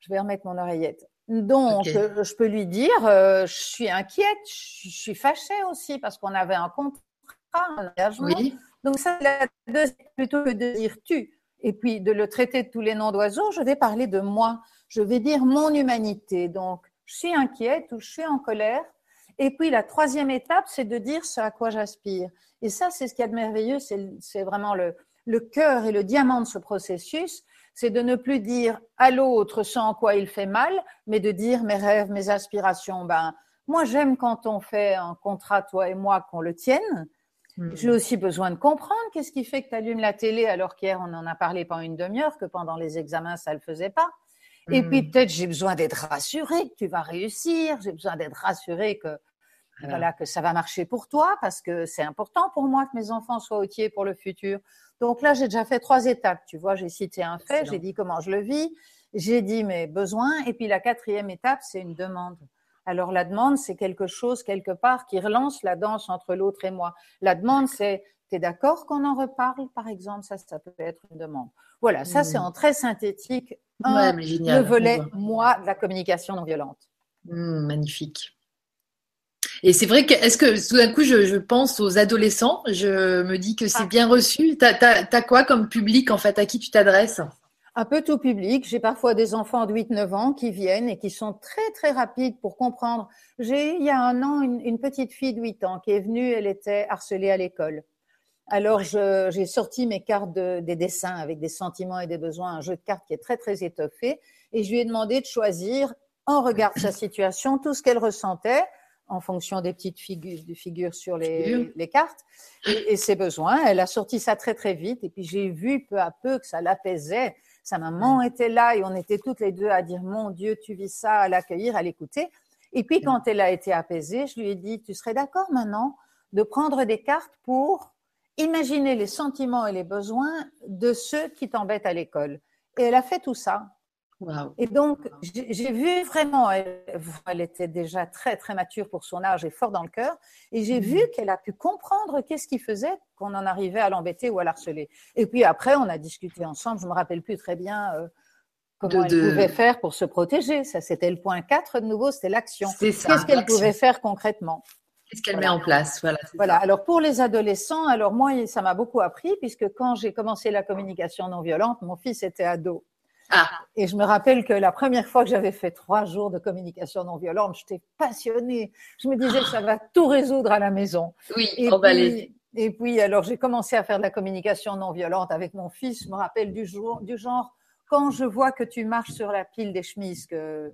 Je vais remettre mon oreillette. Donc, je peux lui dire, euh, je suis inquiète, je je suis fâchée aussi parce qu'on avait un contrat, un engagement. Oui. Donc, ça, la deuxième, plutôt que de dire tu, et puis de le traiter de tous les noms d'oiseaux, je vais parler de moi. Je vais dire mon humanité. Donc, je suis inquiète ou je suis en colère. Et puis, la troisième étape, c'est de dire ce à quoi j'aspire. Et ça, c'est ce qu'il y a de merveilleux. C'est vraiment le, le cœur et le diamant de ce processus. C'est de ne plus dire à l'autre en quoi il fait mal, mais de dire mes rêves, mes aspirations. Ben, moi, j'aime quand on fait un contrat, toi et moi, qu'on le tienne. Hmm. J'ai aussi besoin de comprendre qu'est-ce qui fait que tu allumes la télé alors qu'hier on en a parlé pendant une demi-heure, que pendant les examens ça le faisait pas. Et Hmm. puis peut-être j'ai besoin d'être rassurée que tu vas réussir, j'ai besoin d'être rassurée que Voilà. voilà que ça va marcher pour toi parce que c'est important pour moi que mes enfants soient outillés pour le futur. Donc là j'ai déjà fait trois étapes, tu vois, j'ai cité un fait, j'ai dit comment je le vis, j'ai dit mes besoins et puis la quatrième étape c'est une demande. Alors la demande, c'est quelque chose quelque part qui relance la danse entre l'autre et moi. La demande, c'est tu es d'accord qu'on en reparle, par exemple? Ça, ça peut être une demande. Voilà, ça, c'est en très synthétique un, Ouais, mais génial. le volet moi de la communication non violente. Hmm, magnifique. Et c'est vrai que, est-ce que tout d'un coup, je, je, pense aux adolescents, je me dis que c'est ah. bien reçu. Tu as, quoi comme public, en fait, à qui tu t'adresses? Un peu tout public. J'ai parfois des enfants de 8-9 ans qui viennent et qui sont très, très rapides pour comprendre. J'ai, il y a un an, une, une, petite fille de 8 ans qui est venue, elle était harcelée à l'école. Alors, j'ai sorti mes cartes de, des dessins avec des sentiments et des besoins, un jeu de cartes qui est très, très étoffé. Et je lui ai demandé de choisir, en regard de sa situation, tout ce qu'elle ressentait en fonction des petites figures, figures sur les, les cartes et, et, ses besoins. Elle a sorti ça très très vite et puis j'ai vu peu à peu que ça l'apaisait. Sa maman était là et on était toutes les deux à dire mon Dieu, tu vis ça, à l'accueillir, à l'écouter. Et puis quand elle a été apaisée, je lui ai dit tu serais d'accord maintenant de prendre des cartes pour imaginer les sentiments et les besoins de ceux qui t'embêtent à l'école? Et elle a fait tout ça. Et donc, j'ai vu vraiment, elle, était déjà très, très mature pour son âge et fort dans le cœur. Et j'ai vu mhm. qu'elle a pu comprendre qu'est-ce qui faisait qu'on en arrivait à l'embêter ou à l'harceler. Et puis après, on a discuté ensemble. Je me rappelle plus très bien euh, comment elle pouvait faire pour se protéger. Ça, c'était le point 4 de nouveau, c'était l'action. Qu'est-ce qu'elle pouvait faire concrètement? Qu'est-ce qu'elle met en place? Voilà. Voilà. Alors pour les adolescents, alors moi, ça m'a beaucoup appris puisque quand j'ai commencé la communication non violente, mon fils était ado. Ah. Et je me rappelle que la première fois que j'avais fait trois jours de communication non violente, j'étais passionnée. Je me disais que ça va tout résoudre à la maison. Oui, et puis, et puis, alors j'ai commencé à faire de la communication non violente avec mon fils. Je me rappelle du, jour, du genre, quand je vois que tu marches sur la pile des chemises que,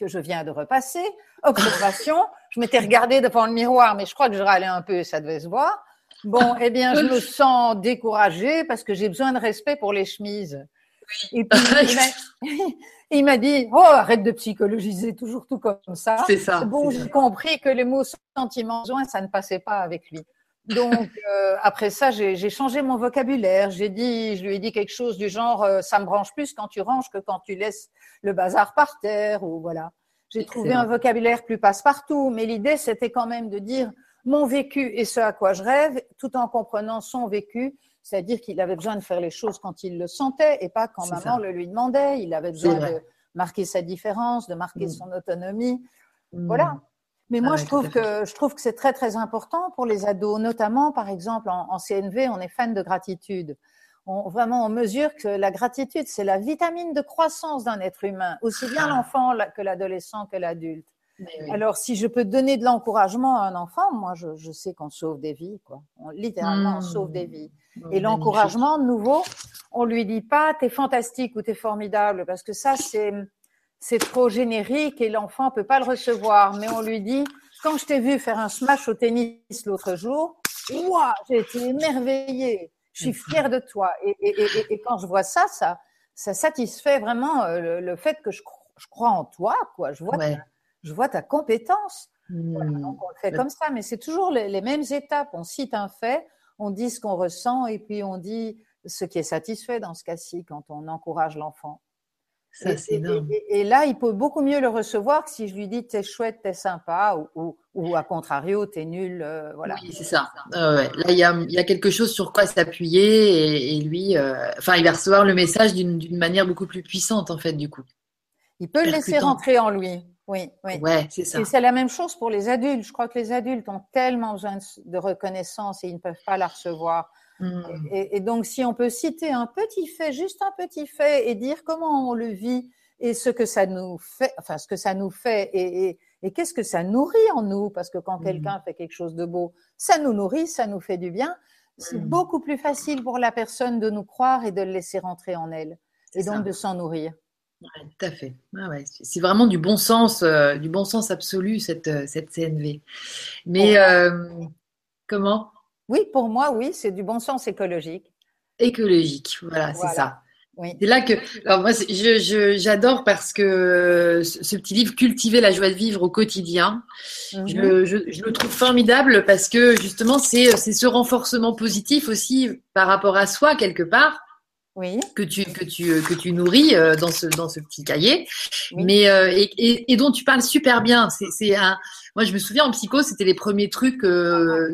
que je viens de repasser, observation, je m'étais regardée devant le miroir, mais je crois que je râlais un peu, ça devait se voir. Bon, eh bien, je me sens découragée parce que j'ai besoin de respect pour les chemises. Et puis, il m'a dit, oh, arrête de psychologiser toujours tout comme ça. C'est ça. Bon, j'ai compris que les mots sentiments, ça ne passait pas avec lui. Donc euh, après ça, j'ai changé mon vocabulaire. J'ai dit, je lui ai dit quelque chose du genre, euh, ça me branche plus quand tu ranges que quand tu laisses le bazar par terre ou voilà. J'ai trouvé un vocabulaire plus passe-partout, mais l'idée c'était quand même de dire mon vécu et ce à quoi je rêve, tout en comprenant son vécu c'est-à-dire qu'il avait besoin de faire les choses quand il le sentait et pas quand maman le lui demandait. Il avait besoin de marquer sa différence, de marquer mm. son autonomie. Mm. Voilà. Mais moi, je, trouve que, je trouve que c'est très, très important pour les ados, notamment, par exemple, en, CNV, on est fan de gratitude. On, vraiment, on mesure que la gratitude, c'est la vitamine de croissance d'un être humain, aussi bien ah. l'enfant que l'adolescent que l'adulte. Alors, si je peux donner de l'encouragement à un enfant, moi, je, je sais qu'on sauve des vies, quoi. On, littéralement, on sauve des mmh. vies. Et l'encouragement, de nouveau, on lui dit pas t'es fantastique ou t'es formidable, parce que ça, c'est c'est trop générique et l'enfant peut pas le recevoir. Mais on lui dit quand je t'ai vu faire un smash au tennis l'autre jour, ouah, j'ai été émerveillée. Je suis fière de toi. Et, et, et, et, quand je vois ça, ça, ça satisfait vraiment euh, le, fait que je, je, crois en toi, quoi. Je vois je vois ta compétence. Hmm. on le fait comme ça, mais c'est toujours les, mêmes étapes. On cite un fait, on dit ce qu'on ressent et puis on dit ce qui est satisfait dans ce cas-ci quand on encourage l'enfant. et, là, il peut beaucoup mieux le recevoir que si je lui dis t'es chouette, t'es sympa, ou, ou, à contrario, t'es nul. Euh, voilà. Oui, c'est ça. Là, il y a, y a, quelque chose sur quoi s'appuyer et, lui, euh, enfin, il va recevoir le message d'une manière beaucoup plus puissante, en fait, du coup. Il peut le laisser rentrer en lui. Oui, oui. Ouais, c'est ça. Et c'est la même chose pour les adultes. Je crois que les adultes ont tellement besoin de reconnaissance et ils ne peuvent pas la recevoir. Hmm. Et, donc, si on peut citer un petit fait, juste un petit fait, et dire comment on le vit et ce que ça nous fait, enfin, ce que ça nous fait et, et, qu'est-ce que ça nourrit en nous, parce que quand hmm. quelqu'un fait quelque chose de beau, ça nous nourrit, ça nous fait du bien. C'est hmm. beaucoup plus facile pour la personne de nous croire et de le laisser rentrer en elle, et donc de s'en nourrir tout à fait. C'est vraiment du bon sens, euh, du bon sens absolu cette, euh, cette CNV. Mais euh, comment? Oui, pour moi, oui, c'est du bon sens écologique. Écologique, voilà, c'est ça. C'est là que, alors moi, j'adore parce que ce petit livre, Cultiver la joie de vivre au quotidien, mhm. je, je, le trouve formidable parce que justement, c'est ce renforcement positif aussi par rapport à soi quelque part oui. que tu que tu euh, que tu nourris euh, dans ce dans ce petit cahier, mais euh, et, et, dont tu parles super bien. C'est c'est un moi je me souviens en psycho c'était les premiers trucs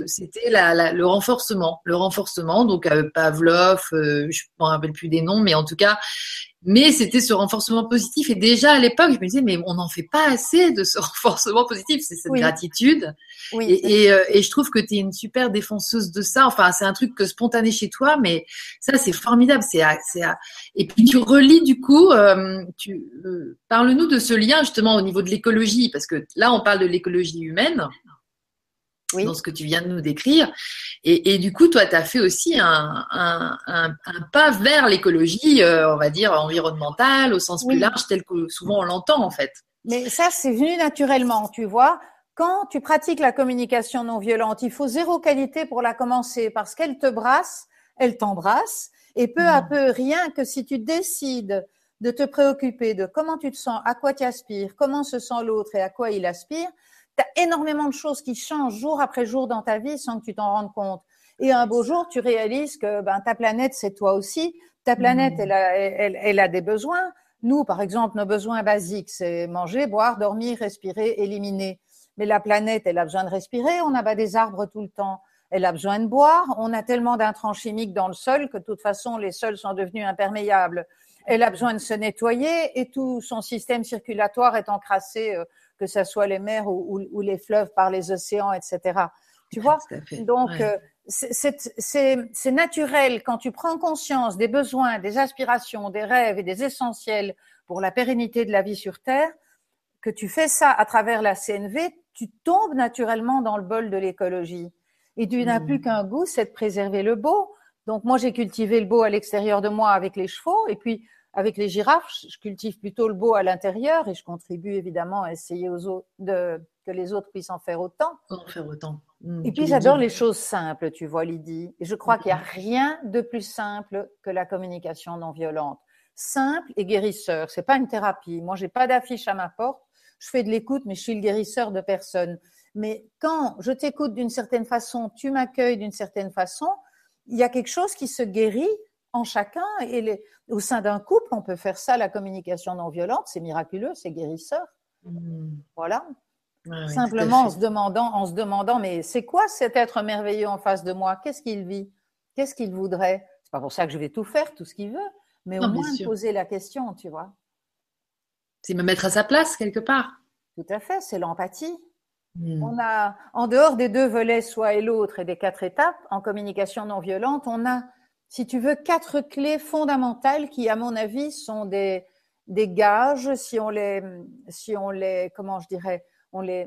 c'était la, le renforcement le renforcement donc Pavlov je me rappelle plus des noms mais en tout cas mais c'était ce renforcement positif. Et déjà à l'époque, je me disais, mais on n'en fait pas assez de ce renforcement positif, c'est cette gratitude. Oui. Et, euh, et, je trouve que tu es une super défenseuse de ça. Enfin, c'est un truc que spontané chez toi, mais ça, c'est formidable. C'est, c'est, et puis tu relis du coup, euh, tu euh, parle-nous de ce lien justement au niveau de l'écologie, parce que là, on parle de l'écologie humaine oui. dans ce que tu viens de nous décrire. Et, et du coup, toi, tu as fait aussi un, un, un, un pas vers l'écologie, euh, on va dire, environnementale, au sens plus large, tel que souvent on l'entend en fait. Mais ça, c'est venu naturellement, tu vois. Quand tu pratiques la communication non violente, il faut zéro qualité pour la commencer parce qu'elle te brasse, elle t'embrasse. Et peu à mmh. peu, rien que si tu décides de te préoccuper de comment tu te sens, à quoi tu aspires, comment se sent l'autre et à quoi il aspire, tu as énormément de choses qui changent jour après jour dans ta vie sans que tu t'en rendes compte. Et un beau jour, tu réalises que ben, ta planète, c'est toi aussi. Ta planète, mmh. elle, a, elle, elle a des besoins. Nous, par exemple, nos besoins basiques, c'est manger, boire, dormir, respirer, éliminer. Mais la planète, elle a besoin de respirer. On abat des arbres tout le temps. Elle a besoin de boire. On a tellement d'intrants chimiques dans le sol que de toute façon, les sols sont devenus imperméables. Elle a besoin de se nettoyer et tout son système circulatoire est encrassé euh, que ce soit les mers ou, ou, les fleuves par les océans, etc. Tu vois Donc, euh, c'est naturel quand tu prends conscience des besoins, des aspirations, des rêves et des essentiels pour la pérennité de la vie sur Terre, que tu fais ça à travers la CNV, tu tombes naturellement dans le bol de l'écologie. Et tu n'as plus mmh. qu'un goût, c'est de préserver le beau. Donc moi, j'ai cultivé le beau à l'extérieur de moi avec les chevaux, et puis avec les girafes, je cultive plutôt le beau à l'intérieur et je contribue évidemment à essayer aux autres de, que les autres puissent en faire autant. En faire autant. Mmh, et puis j'adore les choses simples, tu vois, Lydie. Et je crois qu'il n'y a rien de plus simple que la communication non violente. Simple et guérisseur. C'est pas une thérapie. Moi, j'ai pas d'affiche à ma porte. Je fais de l'écoute, mais je suis le guérisseur de personne. Mais quand je t'écoute d'une certaine façon, tu m'accueilles d'une certaine façon, il y a quelque chose qui se guérit en chacun. Et les, au sein d'un couple, on peut faire ça, la communication non violente, c'est miraculeux, c'est guérisseur. Mmh. Voilà. Simplement en se demandant, en se demandant, mais c'est quoi cet être merveilleux en face de moi? Qu'est-ce qu'il vit? Qu'est-ce qu'il voudrait? C'est pas pour ça que je vais tout faire, tout ce qu'il veut, mais au moins poser la question, tu vois. C'est me mettre à sa place quelque part. Tout à fait, c'est l'empathie. Mmh. On a, en dehors des deux volets, soit et l'autre, et des quatre étapes, en communication non violente, on a si tu veux, quatre clés fondamentales qui, à mon avis, sont des, des gages, si on les, si on les, comment je dirais, on les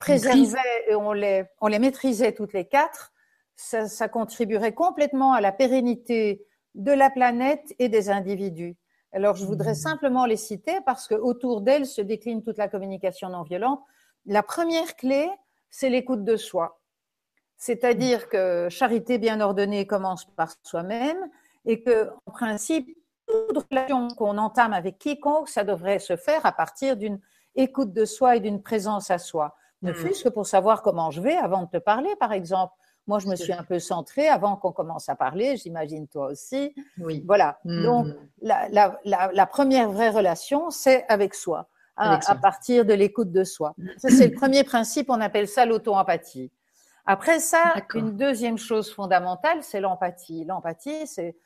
préservait et on les, on les maîtrisait toutes les quatre, ça, ça contribuerait complètement à la pérennité de la planète et des individus. Alors, je voudrais mmh. simplement les citer parce que autour d'elles se décline toute la communication non violente. La première clé, c'est l'écoute de soi. C'est-à-dire que charité bien ordonnée commence par soi-même et que, en principe, toute relation qu'on entame avec quiconque, ça devrait se faire à partir d'une écoute de soi et d'une présence à soi. Ne mmh. fût-ce que pour savoir comment je vais avant de te parler, par exemple. Moi, je me suis un peu centrée avant qu'on commence à parler, j'imagine toi aussi. Oui. Voilà. Mmh. Donc, la, la, la, la, première vraie relation, c'est avec soi, à, à partir de l'écoute de soi. Ça, c'est le premier principe, on appelle ça l'auto-empathie. Après ça, une deuxième chose fondamentale, c'est l'empathie. L'empathie, c'est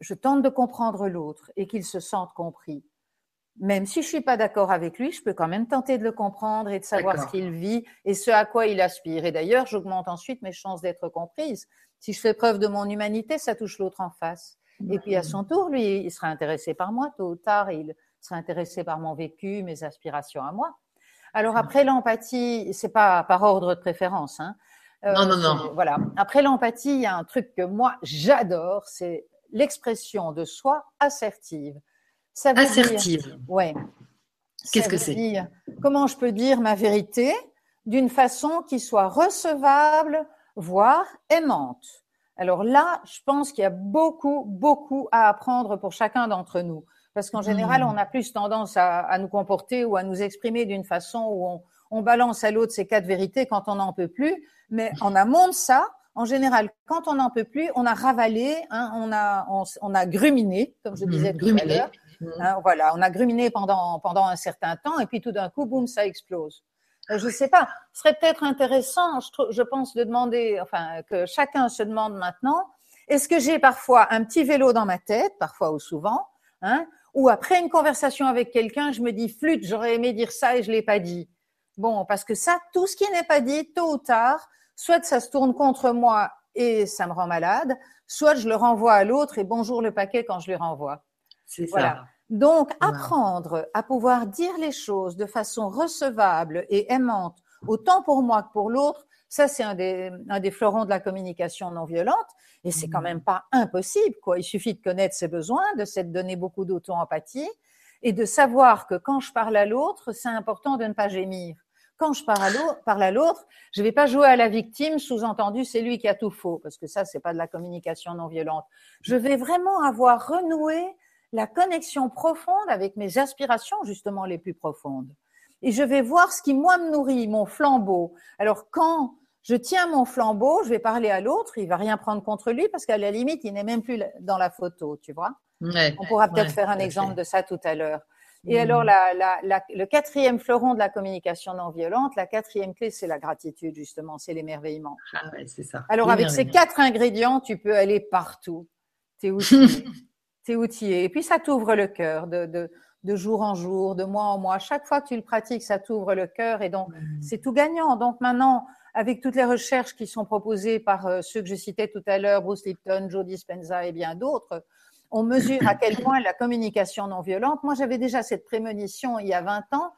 je tente de comprendre l'autre et qu'il se sente compris. Même si je suis pas d'accord avec lui, je peux quand même tenter de le comprendre et de savoir ce qu'il vit et ce à quoi il aspire. Et d'ailleurs, j'augmente ensuite mes chances d'être comprise. Si je fais preuve de mon humanité, ça touche l'autre en face. Et puis à son tour, lui, il sera intéressé par moi tôt ou tard, il sera intéressé par mon vécu, mes aspirations à moi. Alors après l'empathie, c'est pas par ordre de préférence, hein, euh, non, non, non. Voilà. Après l'empathie, il y a un truc que moi j'adore, c'est l'expression de soi assertive. Ça veut assertive. Dire, ouais. Qu'est-ce que c'est? Comment je peux dire ma vérité d'une façon qui soit recevable, voire aimante? Alors là, je pense qu'il y a beaucoup, beaucoup à apprendre pour chacun d'entre nous. Parce qu'en général, hmm. on a plus tendance à, à, nous comporter ou à nous exprimer d'une façon où on, on balance à l'autre ces quatre vérités quand on n'en peut plus. Mais en amont de ça, en général, quand on n'en peut plus, on a ravalé, hein, on a on, a gruminé, comme je disais tout à l'heure. Hein, voilà, on a gruminé pendant pendant un certain temps, et puis tout d'un coup, boum, ça explose. Euh, je ne sais pas. Ce serait peut-être intéressant, je, je pense, de demander, enfin, que chacun se demande maintenant, est-ce que j'ai parfois un petit vélo dans ma tête, parfois ou souvent, Hein Ou après une conversation avec quelqu'un, je me dis flûte, j'aurais aimé dire ça et je l'ai pas dit. Bon, parce que ça, tout ce qui n'est pas dit, tôt ou tard, soit ça se tourne contre moi et ça me rend malade, soit je le renvoie à l'autre et bonjour le paquet quand je lui renvoie. C'est ça. Donc, apprendre à pouvoir dire les choses de façon recevable et aimante, autant pour moi que pour l'autre, ça, c'est un des, un des fleurons de la communication non violente. Et c'est quand mmh. même pas impossible, quoi. Il suffit de connaître ses besoins, de s'être donné beaucoup d'auto-empathie et de savoir que quand je parle à l'autre, c'est important de ne pas gémir. Quand je parle à l'autre, je vais pas jouer à la victime, sous-entendu, c'est lui qui a tout faux, parce que ça, c'est pas de la communication non violente. Je vais vraiment avoir renoué la connexion profonde avec mes aspirations, justement les plus profondes. Et je vais voir ce qui, moi, me nourrit, mon flambeau. Alors, quand je tiens mon flambeau, je vais parler à l'autre, il va rien prendre contre lui parce qu'à la limite, il n'est même plus dans la photo, tu vois. On pourra peut-être faire un exemple de ça tout à l'heure. Et mm. alors, le quatrième fleuron de la communication non violente, la quatrième clé, c'est la gratitude, justement, c'est l'émerveillement. Ah ouais, c'est ça. Alors, avec ces quatre ingrédients, tu peux aller partout. T'es outillé. T'es outillé. Et puis, ça t'ouvre le cœur de, de, de, jour en jour, de mois en mois. Chaque fois que tu le pratiques, ça t'ouvre le cœur. Et donc, mm. c'est tout gagnant. Donc, maintenant, avec toutes les recherches qui sont proposées par euh, ceux que je citais tout à l'heure, Bruce Lipton, Joe Dispenza et bien d'autres, on mesure à quel point la communication non violente, moi j'avais déjà cette prémonition il y a 20 ans,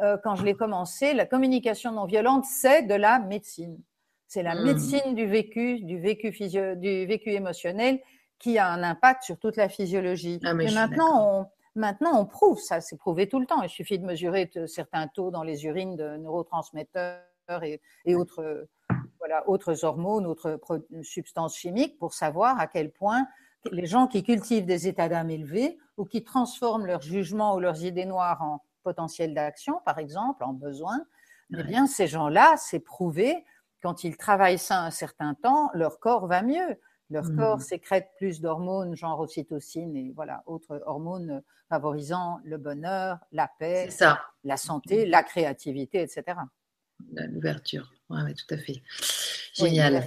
euh, quand je l'ai commencé, la communication non violente, c'est de la médecine. C'est la hmm. médecine du vécu, du vécu, physio, du vécu émotionnel qui a un impact sur toute la physiologie. Ah, mais maintenant, on, maintenant, on prouve ça, c'est prouvé tout le temps. Il suffit de mesurer certains taux dans les urines de neurotransmetteurs et, et autres, voilà, autres hormones, autres substances chimiques pour savoir à quel point les gens qui cultivent des états d'âme élevés ou qui transforment leurs jugements ou leurs idées noires en potentiel d'action, par exemple, en besoin, eh bien, ces gens-là, c'est prouvé, quand ils travaillent ça un certain temps, leur corps va mieux. Leur mmh. corps sécrète plus d'hormones, genre ocytocine et voilà, autres hormones favorisant le bonheur, la paix, la santé, la créativité, etc. L'ouverture, oui, tout à fait. Génial.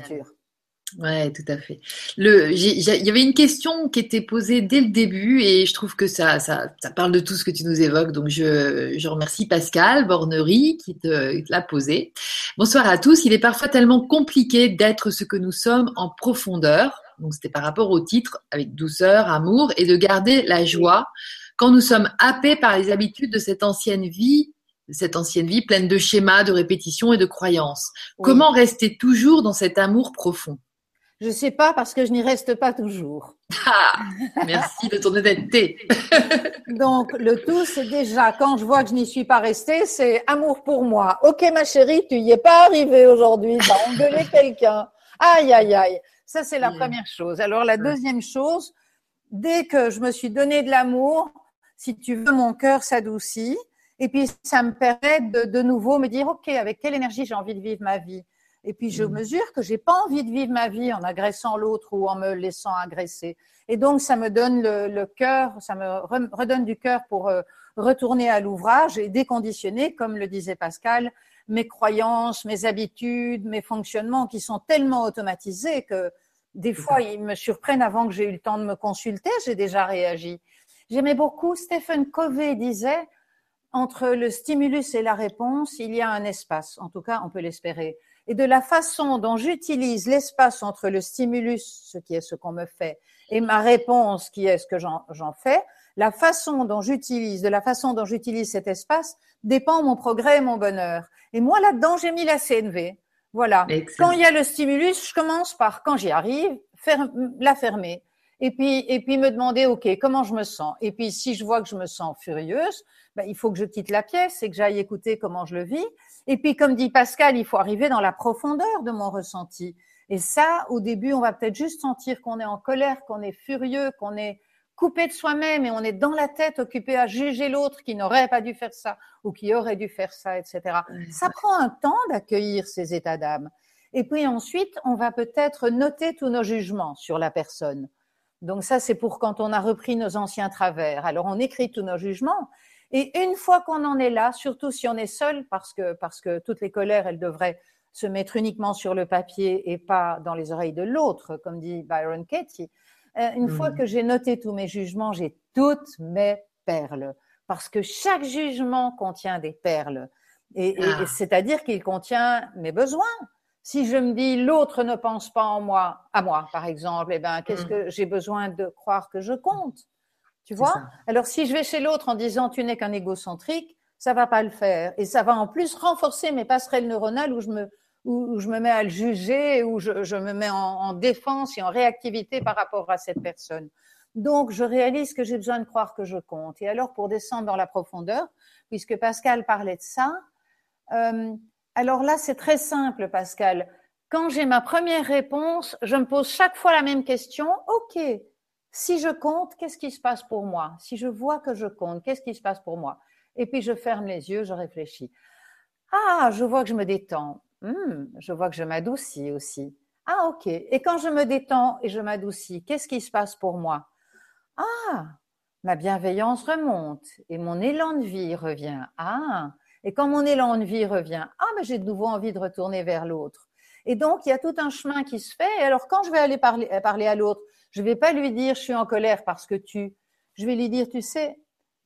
Ouais, tout à fait. Le, il y avait une question qui était posée dès le début et je trouve que ça, ça, ça parle de tout ce que tu nous évoques. Donc, je, je remercie Pascal Bornery qui te l'a posé. Bonsoir à tous. Il est parfois tellement compliqué d'être ce que nous sommes en profondeur. Donc, c'était par rapport au titre avec douceur, amour et de garder la joie quand nous sommes happés par les habitudes de cette ancienne vie cette ancienne vie pleine de schémas, de répétitions et de croyances. Comment rester toujours dans cet amour profond? Je sais pas parce que je n'y reste pas toujours. Ah, merci de ton honnêteté. Donc, le tout, c'est déjà, quand je vois que je n'y suis pas restée, c'est amour pour moi. Ok, ma chérie, tu y es pas arrivée aujourd'hui. T'as engueulé quelqu'un. Aïe, aïe, aïe. Ça, c'est la première chose. Alors, la deuxième chose, dès que je me suis donné de l'amour, si tu veux, mon cœur s'adoucit. Et puis, ça me permet de, de nouveau me dire, OK, avec quelle énergie j'ai envie de vivre ma vie? Et puis je mmh. mesure que j'ai pas envie de vivre ma vie en agressant l'autre ou en me laissant agresser. Et donc ça me donne le, cœur, ça me redonne du cœur pour euh, retourner à l'ouvrage et déconditionner, comme le disait Pascal, mes croyances, mes habitudes, mes fonctionnements qui sont tellement automatisés que des fois ils me surprennent avant que j'ai eu le temps de me consulter, j'ai déjà réagi. J'aimais beaucoup, Stephen Covey disait, entre le stimulus et la réponse, il y a un espace. En tout cas, on peut l'espérer et de la façon dont j'utilise l'espace entre le stimulus, ce qui est ce qu'on me fait, et ma réponse, qui est ce que j'en fais, la façon dont j'utilise, de la façon dont j'utilise cet espace, dépend mon progrès et mon bonheur. Et moi, là-dedans, j'ai mis la CNV. Voilà. Quand il y a le stimulus, je commence par, quand j'y arrive, faire, la fermer. Et puis, et puis me demander, OK, comment je me sens? Et puis, si je vois que je me sens furieuse, ben, il faut que je quitte la pièce et que j'aille écouter comment je le vis. Et puis, comme dit Pascal, il faut arriver dans la profondeur de mon ressenti. Et ça, au début, on va peut-être juste sentir qu'on est en colère, qu'on est furieux, qu'on est coupé de soi-même et on est dans la tête occupé à juger l'autre qui n'aurait pas dû faire ça ou qui aurait dû faire ça, etc. Ça prend un temps d'accueillir ces états d'âme. Et puis ensuite, on va peut-être noter tous nos jugements sur la personne. Donc ça, c'est pour quand on a repris nos anciens travers. Alors on écrit tous nos jugements et une fois qu'on en est là, surtout si on est seul, parce que, parce que toutes les colères, elles devraient se mettre uniquement sur le papier et pas dans les oreilles de l'autre, comme dit Byron Katie, Euh, une fois mm. que j'ai noté tous mes jugements, j'ai toutes mes perles. Parce que chaque jugement contient des perles. Et, ah. c'est-à-dire qu'il contient mes besoins. Si je me dis l'autre ne pense pas en moi, à moi par exemple, eh ben qu'est-ce mm. que j'ai besoin de croire que je compte? Tu vois Alors si je vais chez l'autre en disant tu n'es qu'un égocentrique, ça va pas le faire et ça va en plus renforcer mes passerelles neuronales où je me où je me mets à le juger, où je, je me mets en, en, défense et en réactivité par rapport à cette personne. Donc, je réalise que j'ai besoin de croire que je compte. Et alors, pour descendre dans la profondeur, puisque Pascal parlait de ça, euh, alors là, c'est très simple, Pascal. Quand j'ai ma première réponse, je me pose chaque fois la même question. OK, si je compte, qu'est-ce qui se passe pour moi? Si je vois que je compte, qu'est-ce qui se passe pour moi? Et puis, je ferme les yeux, je réfléchis. Ah, je vois que je me détends. Hmm, je vois que je m'adoucis aussi. Ah, ok. Et quand je me détends et je m'adoucis, qu'est-ce qui se passe pour moi? Ah, ma bienveillance remonte et mon élan de vie revient. Ah, et quand mon élan de vie revient, ah, mais j'ai de nouveau envie de retourner vers l'autre. Et donc, il y a tout un chemin qui se fait. Et alors, quand je vais aller parler à l'autre, je ne vais pas lui dire je suis en colère parce que tu. Je vais lui dire, tu sais,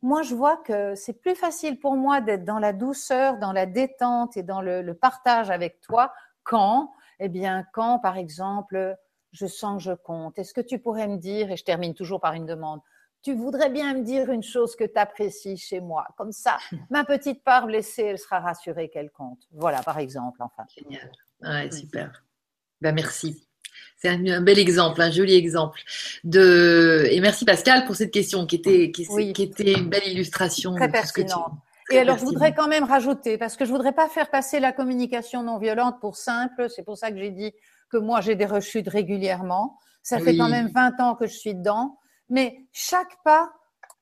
moi, je vois que c'est plus facile pour moi d'être dans la douceur, dans la détente et dans le, partage avec toi quand, eh bien, quand, par exemple, je sens que je compte. Est-ce que tu pourrais me dire, et je termine toujours par une demande, tu voudrais bien me dire une chose que tu apprécies chez moi? Comme ça, ma petite part blessée, elle sera rassurée qu'elle compte. Voilà, par exemple, enfin. Génial. Ouais, super. Ben, merci. C'est un, bel exemple, un joli exemple. De... Et merci Pascal pour cette question qui était, qui, était une belle illustration. Très pertinente. Et alors, je voudrais quand même rajouter, parce que je voudrais pas faire passer la communication non violente pour simple. C'est pour ça que j'ai dit que moi, j'ai des rechutes régulièrement. Ça fait quand même 20 ans que je suis dedans. Mais chaque pas,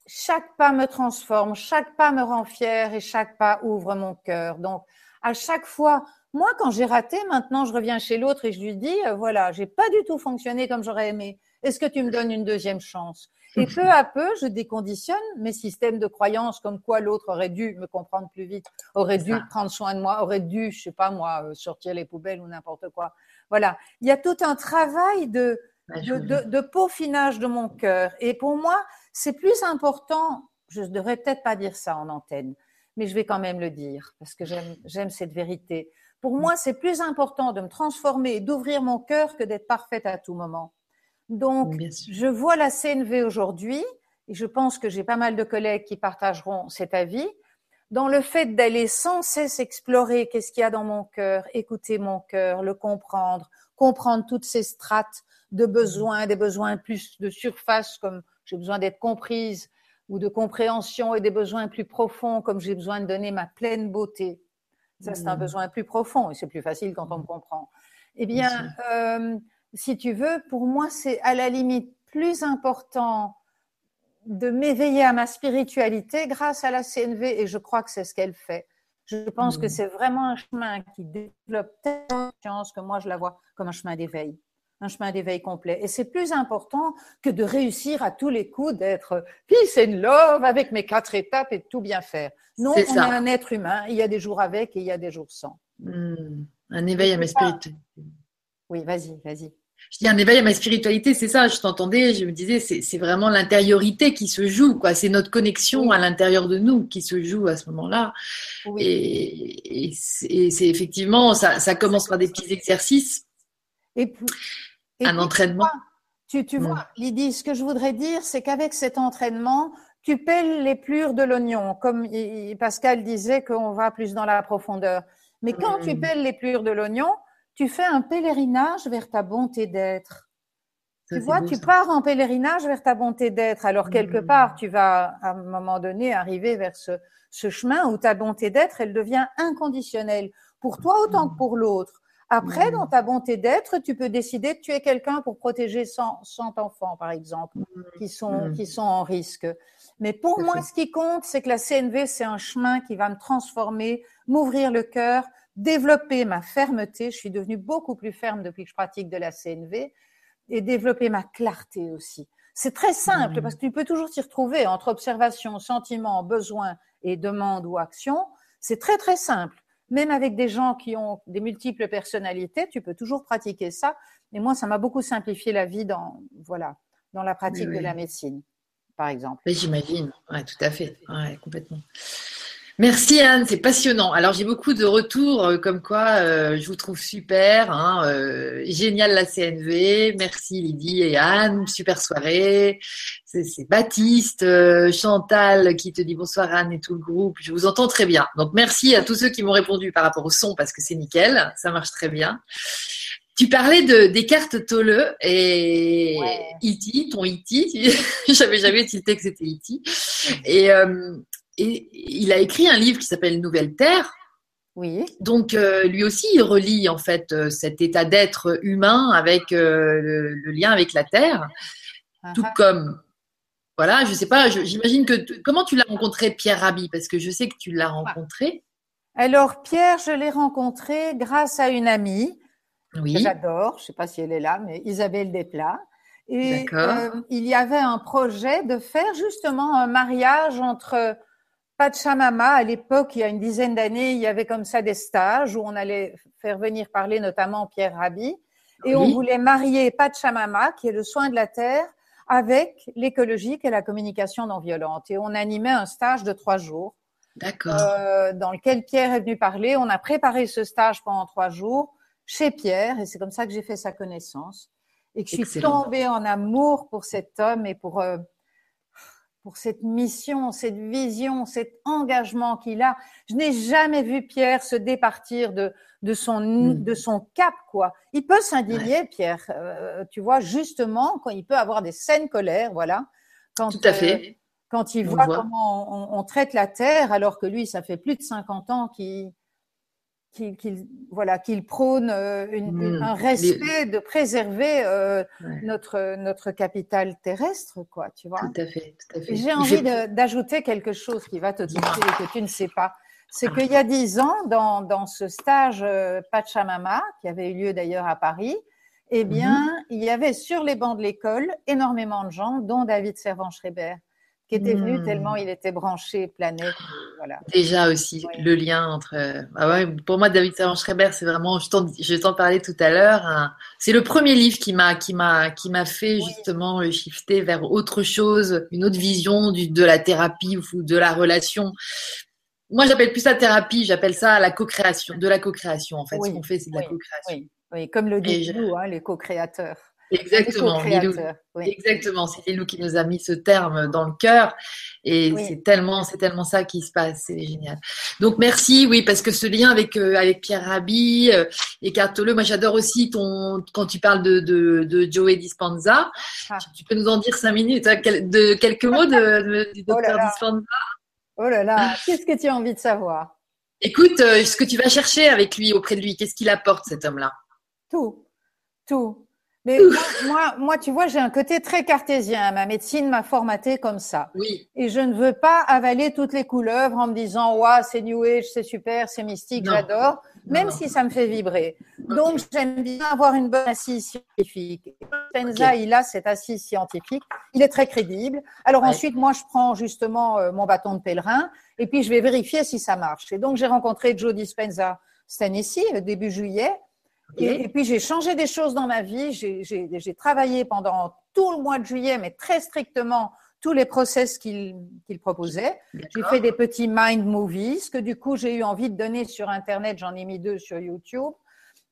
chaque pas me transforme, chaque pas me rend fière et chaque pas ouvre mon cœur. Donc, à chaque fois, moi, quand j'ai raté, maintenant, je reviens chez l'autre et je lui dis, euh, voilà, j'ai pas du tout fonctionné comme j'aurais aimé. Est-ce que tu me donnes une deuxième chance? Et peu à peu, je déconditionne mes systèmes de croyances, comme quoi l'autre aurait dû me comprendre plus vite, aurait dû prendre soin de moi, aurait dû, je sais pas moi, euh, sortir les poubelles ou n'importe quoi. Voilà, il y a tout un travail de de, de, de peaufinage de mon cœur. Et pour moi, c'est plus important. Je devrais peut-être pas dire ça en antenne, mais je vais quand même le dire parce que j'aime cette vérité. Pour moi, c'est plus important de me transformer et d'ouvrir mon cœur que d'être parfaite à tout moment. Donc, je vois la CNV aujourd'hui, et je pense que j'ai pas mal de collègues qui partageront cet avis, dans le fait d'aller sans cesse explorer qu'est-ce qu'il y a dans mon cœur, écouter mon cœur, le comprendre, comprendre toutes ces strates de besoins, des besoins plus de surface, comme j'ai besoin d'être comprise, ou de compréhension, et des besoins plus profonds, comme j'ai besoin de donner ma pleine beauté. Ça, c'est un mmh. besoin plus profond et c'est plus facile quand on me comprend. Eh bien, euh, si tu veux, pour moi, c'est à la limite plus important de m'éveiller à ma spiritualité grâce à la CNV et je crois que c'est ce qu'elle fait. Je pense que mmh. c'est vraiment un chemin qui développe tellement de conscience que moi je la vois comme un chemin d'éveil un chemin d'éveil complet. Et c'est plus important que de réussir à tous les coups d'être peace and love avec mes quatre étapes et de tout bien faire. Non, on est un être humain. Il y a des jours avec et il y a des jours sans. Hmm. un éveil à ma spiritualité. Oui, vas-y, vas-y. Je dis un éveil à ma spiritualité, c'est ça. Je t'entendais, je me disais, c'est vraiment l'intériorité qui se joue, quoi. C'est notre connexion à l'intérieur de nous qui se joue à ce moment-là. Oui. Et, et c'est effectivement, ça, ça commence par des petits exercices. Et puis, un entraînement. Tu, tu vois, Lydie, ce que je voudrais dire, c'est qu'avec cet entraînement, tu pèles les plures de l'oignon, comme Pascal disait qu'on va plus dans la profondeur. Mais quand tu pèles les plures de l'oignon, tu fais un pèlerinage vers ta bonté d'être. Tu vois, tu pars en pèlerinage vers ta bonté d'être. Alors quelque part, tu vas à un moment donné arriver vers ce, ce chemin où ta bonté d'être, elle devient inconditionnelle pour toi autant que pour l'autre. Après, mm. dans ta bonté d'être, tu peux décider de tuer quelqu'un pour protéger 100, 100 enfants, par exemple, mm. qui sont, mm. qui sont en risque. Mais pour moi, ce qui compte, c'est que la CNV, c'est un chemin qui va me transformer, m'ouvrir le cœur, développer ma fermeté. Je suis devenue beaucoup plus ferme depuis que je pratique de la CNV et développer ma clarté aussi. C'est très simple parce que tu peux toujours t'y retrouver entre observation, sentiment, besoin et demande ou action. C'est très très simple même avec des gens qui ont des multiples personnalités, tu peux toujours pratiquer ça. Et moi, ça m'a beaucoup simplifié la vie dans, voilà, dans la pratique de la médecine, par exemple. J'imagine, ouais, tout à fait, ouais, complètement. Merci Anne, c'est passionnant. Alors j'ai beaucoup de retours euh, comme quoi euh, je vous trouve super, hein, euh, génial la CNV. Merci Lydie et Anne, super soirée. C'est Baptiste, Chantal qui te dit bonsoir Anne et tout le groupe. Je vous entends très bien. Donc merci à tous ceux qui m'ont répondu par rapport au son parce que c'est nickel, ça marche très bien. Tu parlais de des cartes Tolle et E.T., ton E.T. J'avais jamais tilté que c'était E.T. Et et il a écrit un livre qui s'appelle Nouvelle Terre. Oui. Donc euh, lui aussi, il relie en fait euh, cet état d'être humain avec euh, le, lien avec la Terre, uh-huh. tout comme voilà, je sais pas, j'imagine que comment tu l'as rencontré Pierre Rabhi? Parce que je sais que tu l'as rencontré. Alors Pierre, je l'ai rencontré grâce à une amie oui. que j'adore, je sais pas si elle est là, mais Isabelle Desplat. Et il y avait un projet de faire justement un mariage entre Pachamama, à l'époque, il y a une dizaine d'années, il y avait comme ça des stages où on allait faire venir parler notamment Pierre Rabhi. Et on voulait marier Pachamama, qui est le soin de la terre, avec l'écologique et la communication non violente. Et on animait un stage de trois jours. Euh, dans lequel Pierre est venu parler. On a préparé ce stage pendant trois jours chez Pierre et c'est comme ça que j'ai fait sa connaissance et que je suis tombée en amour pour cet homme et pour euh, pour cette mission, cette vision, cet engagement qu'il a. Je n'ai jamais vu Pierre se départir de, de, son, hmm. de son cap, quoi. Il peut s'indigner, Pierre, euh, tu vois, justement, quand il peut avoir des scènes colères, voilà. Quand, Tout à fait. Euh, quand il voit, comment on, on, traite la terre, alors que lui, ça fait plus de 50 ans qu'il qu'il voilà qu'il prône euh, une, mmh. un respect de préserver euh, notre notre capital terrestre quoi tu vois tout à fait, tout à fait. j'ai envie d'ajouter quelque chose qui va te toucher et que tu ne sais pas c'est ah. qu'il y a dix ans dans dans ce stage euh, Pachamama qui avait eu lieu d'ailleurs à Paris eh bien mmh. il y avait sur les bancs de l'école énormément de gens dont David Servan-Schreiber qui était venu hmm. tellement il était branché planète. Voilà. Déjà aussi, le lien entre. Ah ouais, pour moi, David Servan-Schreiber, c'est vraiment. Je t'en parlais tout à l'heure. c'est le premier livre qui m'a qui m'a qui m'a fait justement le shifter vers autre chose, une autre vision du, de la thérapie ou de la relation. Moi, j'appelle plus ça thérapie, j'appelle ça la co-création, de la co-création en fait. Ce qu'on fait, c'est de la co-création. Oui, comme le dit nous, hein, les co-créateurs. Exactement, Exactement, c'est Lilou qui nous a mis ce terme dans le cœur. Et c'est tellement, c'est tellement ça qui se passe, c'est génial. Donc merci, oui, parce que ce lien avec euh, avec Pierre Rabhi euh, et Cartoleux, moi j'adore aussi ton quand tu parles de de, de Joey Dispenza. Ah. Tu peux nous en dire cinq minutes, hein, de quelques mots de, du oh docteur Dispenza. Oh là là, qu'est-ce que tu as envie de savoir? Écoute, euh, ce que tu vas chercher avec lui, auprès de lui, qu'est-ce qu'il apporte cet homme-là? Tout, tout. Mais moi, moi, tu vois, j'ai un côté très cartésien. Ma médecine m'a formaté comme ça. Oui. Et je ne veux pas avaler toutes les couleuvres en me disant, ouais, c'est New Age, c'est super, c'est mystique, j'adore, même si ça me fait vibrer. Donc, j'aime bien avoir une bonne assise scientifique. Penza, il a cette assise scientifique. Il est très crédible. Alors ensuite, moi, je prends justement euh, mon bâton de pèlerin et puis je vais vérifier si ça marche. Et donc, j'ai rencontré Joe Dispenza cette année-ci, début juillet. Et, puis j'ai changé des choses dans ma vie. J'ai travaillé pendant tout le mois de juillet, mais très strictement tous les process qu'il proposait. J'ai fait des petits mind movies que du coup j'ai eu envie de donner sur Internet. J'en ai mis deux sur YouTube,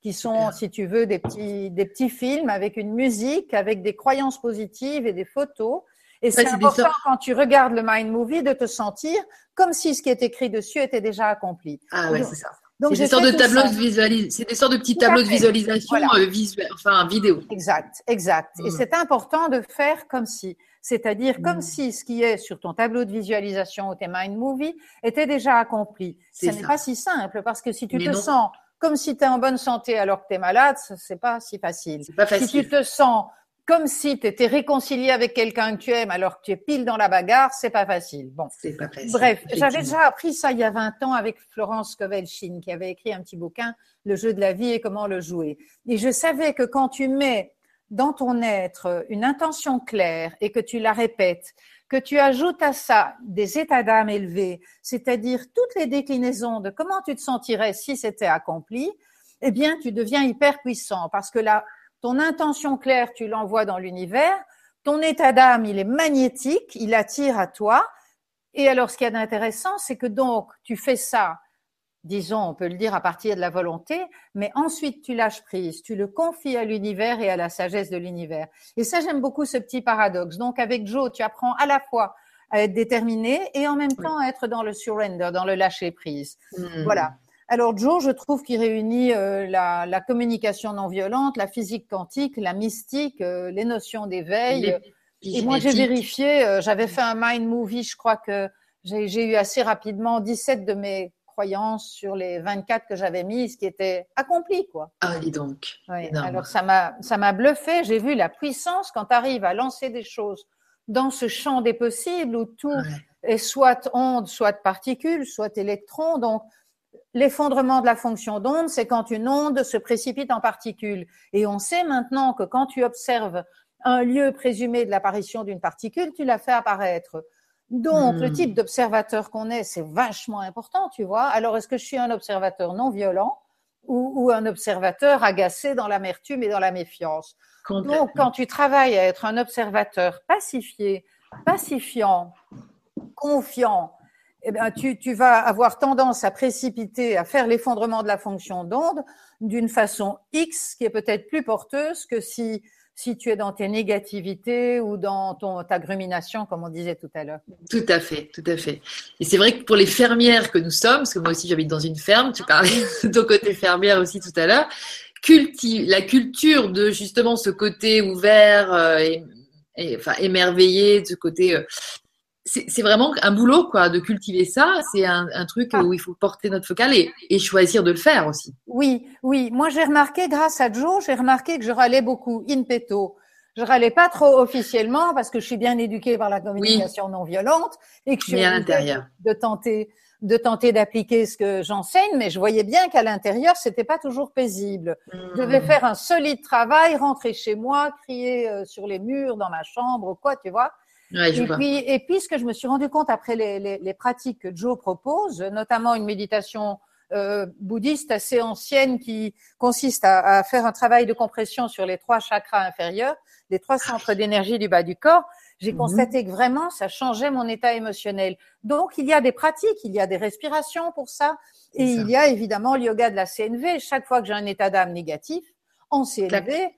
qui sont, si tu veux, des petits, des petits films avec une musique, avec des croyances positives et des photos. Et c'est important quand tu regardes le mind movie de te sentir comme si ce qui est écrit dessus était déjà accompli. Ah ouais, c'est ça. Donc, c'est des sortes de tableaux de c'est des sortes de petits tableaux de visualisation euh, visuelle, enfin vidéo. Exact, exact. Et mm. c'est important de faire comme si, c'est-à-dire comme mm. si ce qui est sur ton tableau de visualisation ou tes mind movie était déjà accompli. Ce n'est pas si simple parce que si tu te sens comme si tu es en bonne santé alors que tu es malade, c'est pas si facile. Pas facile. Si tu te sens comme si tu étais réconcilié avec quelqu'un que tu aimes alors que tu es pile dans la bagarre, c'est pas facile. Bon. C'est pas facile. Bref, j'avais déjà appris ça il y a 20 ans avec Florence Kovelchine qui avait écrit un petit bouquin, Le jeu de la vie et comment le jouer. Et je savais que quand tu mets dans ton être une intention claire et que tu la répètes, que tu ajoutes à ça des états d'âme élevés, c'est-à-dire toutes les déclinaisons de comment tu te sentirais si c'était accompli, eh bien, tu deviens hyper puissant parce que là, ton intention claire, tu l'envoies dans l'univers. ton état d'âme, il est magnétique, il attire à toi. Et alors, ce qui est intéressant, c'est que donc, tu fais ça, disons, on peut le dire à partir de la volonté, mais ensuite tu lâches prise, tu le confies à l'univers et à la sagesse de l'univers. Et ça, j'aime beaucoup ce petit paradoxe. Donc, avec Joe, tu apprends à la fois à être déterminé et en même temps à être dans le surrender, dans le lâcher prise. Hmm. Voilà. Alors Joe, je trouve qu'il réunit euh, la, communication non violente, la physique quantique, la mystique, euh, les notions d'éveil. Et moi, j'ai vérifié, euh, j'avais fait un mind movie, je crois que j'ai eu assez rapidement 17 de mes croyances sur les 24 que j'avais mises qui étaient accomplies, quoi. Ah, dis donc. Alors ça m'a ça m'a bluffé. J'ai vu la puissance quand tu arrives à lancer des choses dans ce champ des possibles où tout est soit onde, soit particule, soit électron. Donc L'effondrement de la fonction d'onde, c'est quand une onde se précipite en particule. Et on sait maintenant que quand tu observes un lieu présumé de l'apparition d'une particule, tu la fais apparaître. Donc, le hmm. type d'observateur qu'on est, c'est vachement important, tu vois. Alors, est-ce que je suis un observateur non violent ou, un observateur agacé dans l'amertume et dans la méfiance? Donc, quand tu travailles à être un observateur pacifié, pacifiant, confiant, eh bien, tu, tu, vas avoir tendance à précipiter, à faire l'effondrement de la fonction d'onde d'une façon X qui est peut-être plus porteuse que si, si tu es dans tes négativités ou dans ton, ta grumination, comme on disait tout à l'heure. Tout à fait, tout à fait. Et c'est vrai que pour les fermières que nous sommes, parce que moi aussi j'habite dans une ferme, tu parlais de ton côté fermière aussi tout à l'heure, la culture de justement ce côté ouvert euh, et, enfin émerveillé, ce côté euh, c'est vraiment un boulot, quoi, de cultiver ça. C'est un, truc où il faut porter notre focal et, choisir de le faire aussi. Oui, oui. Moi, j'ai remarqué, grâce à Joe, j'ai remarqué que je râlais beaucoup, in petto. Je râlais pas trop officiellement parce que je suis bien éduquée par la communication non violente et que je suis à l'intérieur de tenter de tenter d'appliquer ce que j'enseigne, mais je voyais bien qu'à l'intérieur, c'était pas toujours paisible. Je devais faire un solide travail, rentrer chez moi, crier euh, sur les murs dans ma chambre, quoi, tu vois et, puis, et puis, ce que je me suis rendu compte après les, les, les pratiques que Joe propose, notamment une méditation euh, bouddhiste assez ancienne qui consiste à, à, faire un travail de compression sur les trois chakras inférieurs, les trois centres d'énergie du bas du corps, j'ai mhm. constaté que vraiment ça changeait mon état émotionnel. Donc il y a des pratiques, il y a des respirations pour ça, et il y a évidemment le yoga de la CNV. Chaque fois que j'ai un état d'âme négatif, en CNV,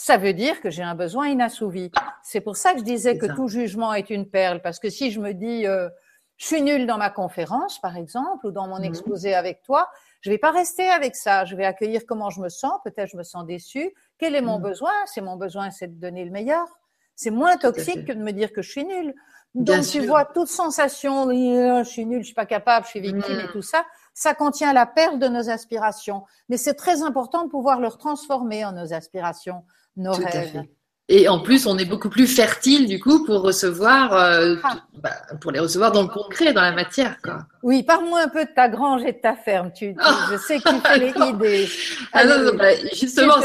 ça veut dire que j'ai un besoin inassouvi. C'est pour ça que je disais que tout jugement est une perle, parce que si je me dis euh, je suis nulle dans ma conférence, par exemple, ou dans mon mhm. exposé avec toi, je vais pas rester avec ça. Je vais accueillir comment je me sens. Peut-être je me sens déçue. Quel est mon mhm. besoin? C'est mon besoin, c'est de donner le meilleur. C'est moins toxique que de me dire que je suis nulle. Donc tu vois toute sensation, je suis nulle, je suis pas capable, je suis victime et mhm. tout ça, ça contient la perle de nos aspirations. Mais c'est très important de pouvoir le transformer en nos aspirations nos rêves. Et en plus, on est beaucoup plus fertile du coup pour recevoir, euh, ah. bah, pour les recevoir dans le concret, dans la matière. Quoi. Oui, parle-moi un peu de ta grange et de ta ferme. Tu, je sais que tu fais les idées. Ah non, non, bah, justement,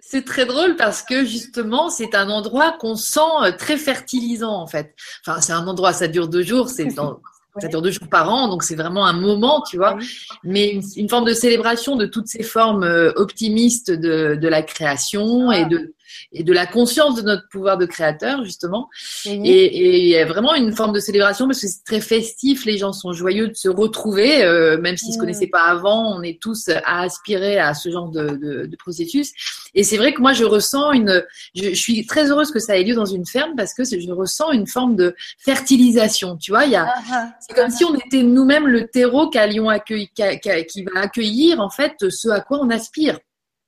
c'est très drôle parce que justement, c'est un endroit qu'on sent euh, très fertilisant en fait. Enfin, c'est un endroit, ça dure deux jours, c'est dans ça dure deux jours par an, donc c'est vraiment un moment, tu vois. Mais une, forme de célébration de toutes ces formes euh, optimistes de, de la création et de et de la conscience de notre pouvoir de créateur justement. Et, il y a vraiment une forme de célébration parce que c'est très festif les gens sont joyeux de se retrouver euh, même s'ils se connaissaient pas avant on est tous à aspirer à ce genre de, de, de processus. Et c'est vrai que moi je ressens une je, je, suis très heureuse que ça ait lieu dans une ferme parce que je ressens une forme de fertilisation tu vois. Il y a ah, ah. c'est comme si on était nous-mêmes le terreau qu'allions accueillir qui, va accueillir en fait ce à quoi on aspire.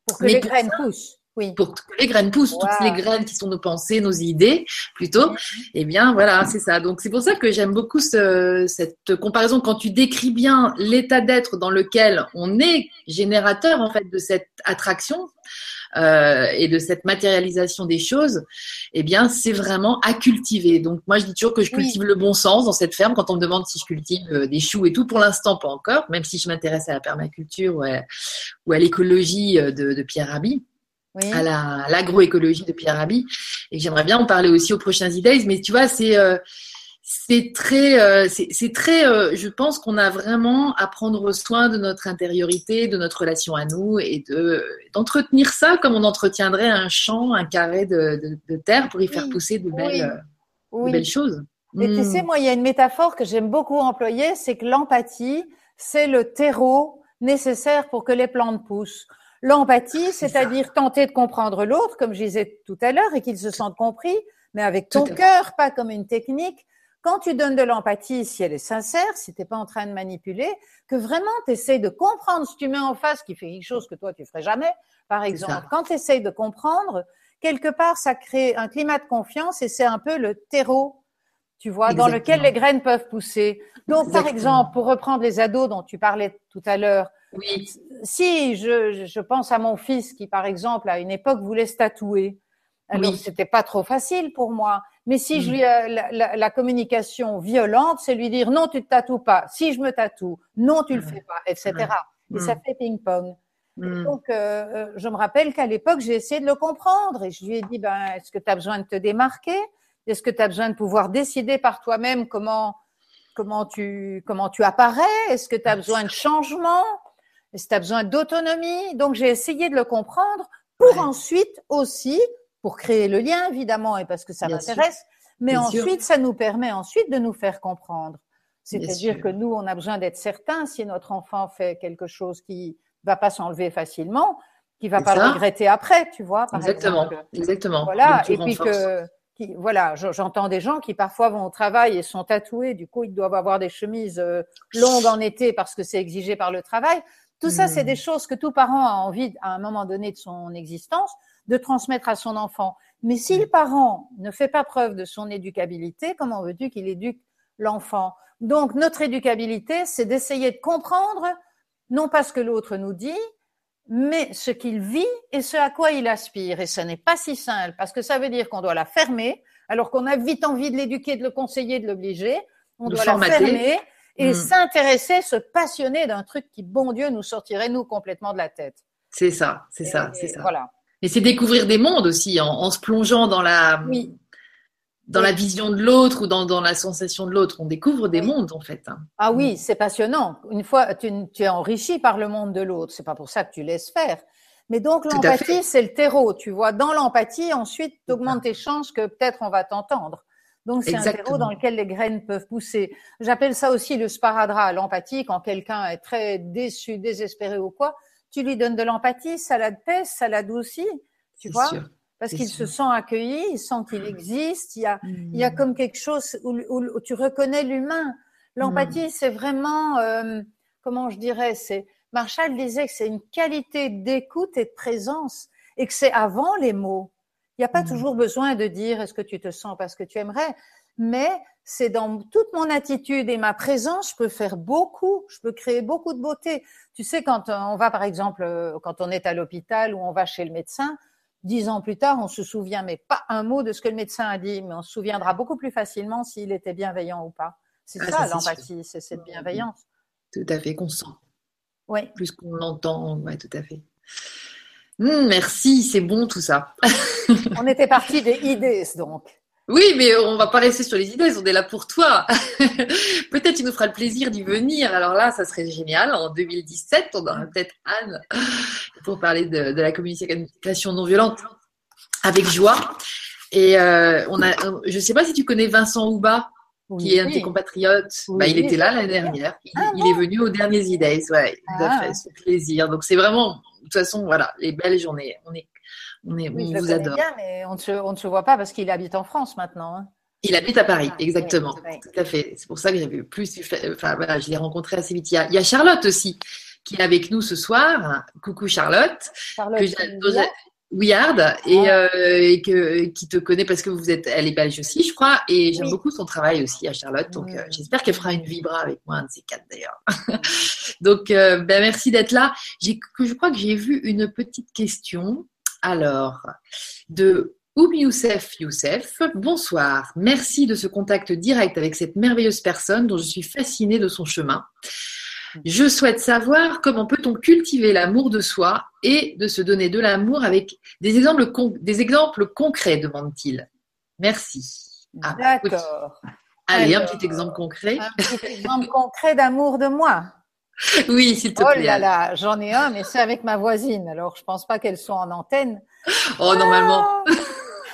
Pour que les graines poussent pour que les graines poussent, toutes les graines qui sont nos pensées, nos idées, plutôt. Eh bien, voilà, c'est ça. Donc, c'est pour ça que j'aime beaucoup cette comparaison quand tu décris bien l'état d'être dans lequel on est générateur, en fait, de cette attraction. Euh, et de cette matérialisation des choses, eh bien, c'est vraiment à cultiver. Donc, moi, je dis toujours que je cultive le bon sens dans cette ferme. Quand on me demande si je cultive euh, des choux et tout, pour l'instant, pas encore, même si je m'intéresse à la permaculture ou à, l'écologie euh, de, de Pierre Rabhi à l'agroécologie de Pierre Rabhi et j'aimerais bien en parler aussi aux prochains e Mais tu vois, c'est euh, c'est très, euh, c'est très. Euh, je pense qu'on a vraiment à prendre soin de notre intériorité, de notre relation à nous, et de d'entretenir ça comme on entretiendrait un champ, un carré de, terre pour y faire pousser de belles, belles choses. Et tu sais, hmm. moi, il y a une métaphore que j'aime beaucoup employer, c'est que l'empathie, c'est le terreau nécessaire pour que les plantes poussent. L'empathie, c'est-à-dire tenter de comprendre l'autre, comme je disais tout à l'heure, et qu'il se sente compris, mais avec ton cœur, pas comme une technique. Quand tu donnes de l'empathie, si elle est sincère, si tu n'es pas en train de manipuler, que vraiment tu essayes de comprendre ce que tu mets en face qui fait quelque chose que toi tu ferais jamais, par exemple. Quand tu essayes de comprendre, quelque part ça crée un climat de confiance et c'est un peu le terreau, tu vois, dans lequel les graines peuvent pousser. Donc par exemple, pour reprendre les ados dont tu parlais tout à l'heure, oui. si je, je pense à mon fils qui par exemple à une époque voulait se tatouer, alors, c'était pas trop facile pour moi. Mais si je mm. lui, la, la, communication violente, c'est lui dire non, tu te tatoues pas. Si je me tatoue, non, tu le fais pas, etc. Et ça mm. fait ping-pong. Donc, euh, euh, je me rappelle qu'à l'époque, j'ai essayé de le comprendre et je lui ai dit, ben, est-ce que tu as besoin de te démarquer? Est-ce que tu as besoin de pouvoir décider par toi-même comment, comment, tu, comment tu apparais? Est-ce que tu as besoin de changement? Est-ce que tu as besoin d'autonomie Donc, j'ai essayé de le comprendre pour ensuite aussi pour créer le lien, évidemment, et parce que ça m'intéresse. Mais ensuite, ça nous permet ensuite de nous faire comprendre. C'est-à-dire que nous, on a besoin d'être certain si notre enfant fait quelque chose qui va pas s'enlever facilement, qui va pas le regretter après, tu vois. Par exactement, exactement. Voilà, et puis que, voilà, j'entends des gens qui parfois vont au travail et sont tatoués, du coup ils doivent avoir des chemises euh, longues en été parce que c'est exigé par le travail. Tout ça, c'est hmm. des choses que tout parent a envie à un moment donné de son existence de transmettre à son enfant. Mais si le parent ne fait pas preuve de son éducabilité, comment veux-tu qu'il éduque l'enfant? Donc notre éducabilité, c'est d'essayer de comprendre non pas ce que l'autre nous dit, mais ce qu'il vit et ce à quoi il aspire. Et ce n'est pas si simple, parce que ça veut dire qu'on doit la fermer, alors qu'on a vite envie de l'éduquer, de le conseiller, de l'obliger. On doit la fermer et hmm. s'intéresser, se passionner d'un truc qui, bon Dieu, nous sortirait, nous, complètement de la tête. C'est ça, c'est ça, c'est ça. Voilà. Et c'est découvrir des mondes aussi en, se plongeant dans la, dans la vision de l'autre ou dans, dans, la sensation de l'autre. On découvre des mondes en fait. Hein. Ah oui, c'est passionnant. Une fois, tu, tu, es enrichi par le monde de l'autre. C'est pas pour ça que tu laisses faire. Mais donc l'empathie, c'est le terreau. Tu vois, dans l'empathie, ensuite, tu augmentes tes chances que peut-être on va t'entendre. Donc c'est un terreau dans lequel les graines peuvent pousser. J'appelle ça aussi le sparadrap, l'empathie. Quand quelqu'un est très déçu, désespéré ou quoi, tu lui donnes de l'empathie, ça l'apaise, ça l'adoucit, tu vois Parce qu'il se sent accueilli, il sent qu'il existe, il y a, il y a hmm. comme quelque chose où, tu reconnais l'humain. L'empathie, hmm. c'est vraiment, euh, comment je dirais, c'est Marshall disait que c'est une qualité d'écoute et de présence et que c'est avant les mots. Il n'y a pas hmm. toujours besoin de dire est-ce que tu te sens parce que tu aimerais, mais c'est dans toute mon attitude et ma présence, je peux faire beaucoup, je peux créer beaucoup de beauté. Tu sais, quand euh, on va, par exemple, euh, quand on est à l'hôpital ou on va chez le médecin, dix ans plus tard, on se souvient, mais pas un mot de ce que le médecin a dit, mais on se souviendra beaucoup plus facilement s'il était bienveillant ou pas. C'est ah, ça, l'empathie, c'est cette bienveillance. Tout à fait, qu'on sent. Oui. Plus qu'on l'entend, oui, tout à fait. Hum, merci, c'est bon tout ça. on était parti des idées, donc. Oui, mais on va pas rester sur les idées, on est là pour toi. peut-être tu nous feras le plaisir d'y venir. Alors là, ça serait génial. En 2017, on aura peut-être Anne pour parler de, la communication non violente avec joie. Et euh, on a, je sais pas si tu connais Vincent Houba, qui est un de tes compatriotes. Bah, il était là l'année dernière. Il, ah est venu aux derniers idées. Ouais, il a ah. fait ce plaisir. Donc c'est vraiment, de toute façon, voilà, les Belges, on est, on est on, est, on vous adore. Bien, mais on ne, se, on ne se voit pas parce qu'il habite en France maintenant. Hein. Il habite à Paris, exactement. Tout à fait. C'est pour ça que j'avais plus. Enfin, voilà, je l'ai rencontré assez vite. Il y, a, Charlotte aussi qui est avec nous ce soir. Coucou Charlotte. Charlotte Weird et, ah. euh, et, que, qui te connaît parce que vous êtes, elle est belge aussi, je crois, et j'aime beaucoup son travail aussi à Charlotte. Donc, euh, j'espère qu'elle fera une vibra avec moi, un de ces quatre d'ailleurs. donc, euh, ben, merci d'être là. Je crois que j'ai vu une petite question. Alors, de Oum Youssef Youssef, bonsoir. Merci de ce contact direct avec cette merveilleuse personne dont je suis fascinée de son chemin. Je souhaite savoir comment peut-on cultiver l'amour de soi et de se donner de l'amour avec des exemples, des exemples concrets, demande-t-il. Merci. Ah, D'accord. Allez, un petit exemple concret. Un petit exemple concret d'amour de moi. Oui, s'il te plaît. Oh là là, j'en ai un, mais c'est avec ma voisine. Alors, je pense pas qu'elle soit en antenne. Oh, normalement.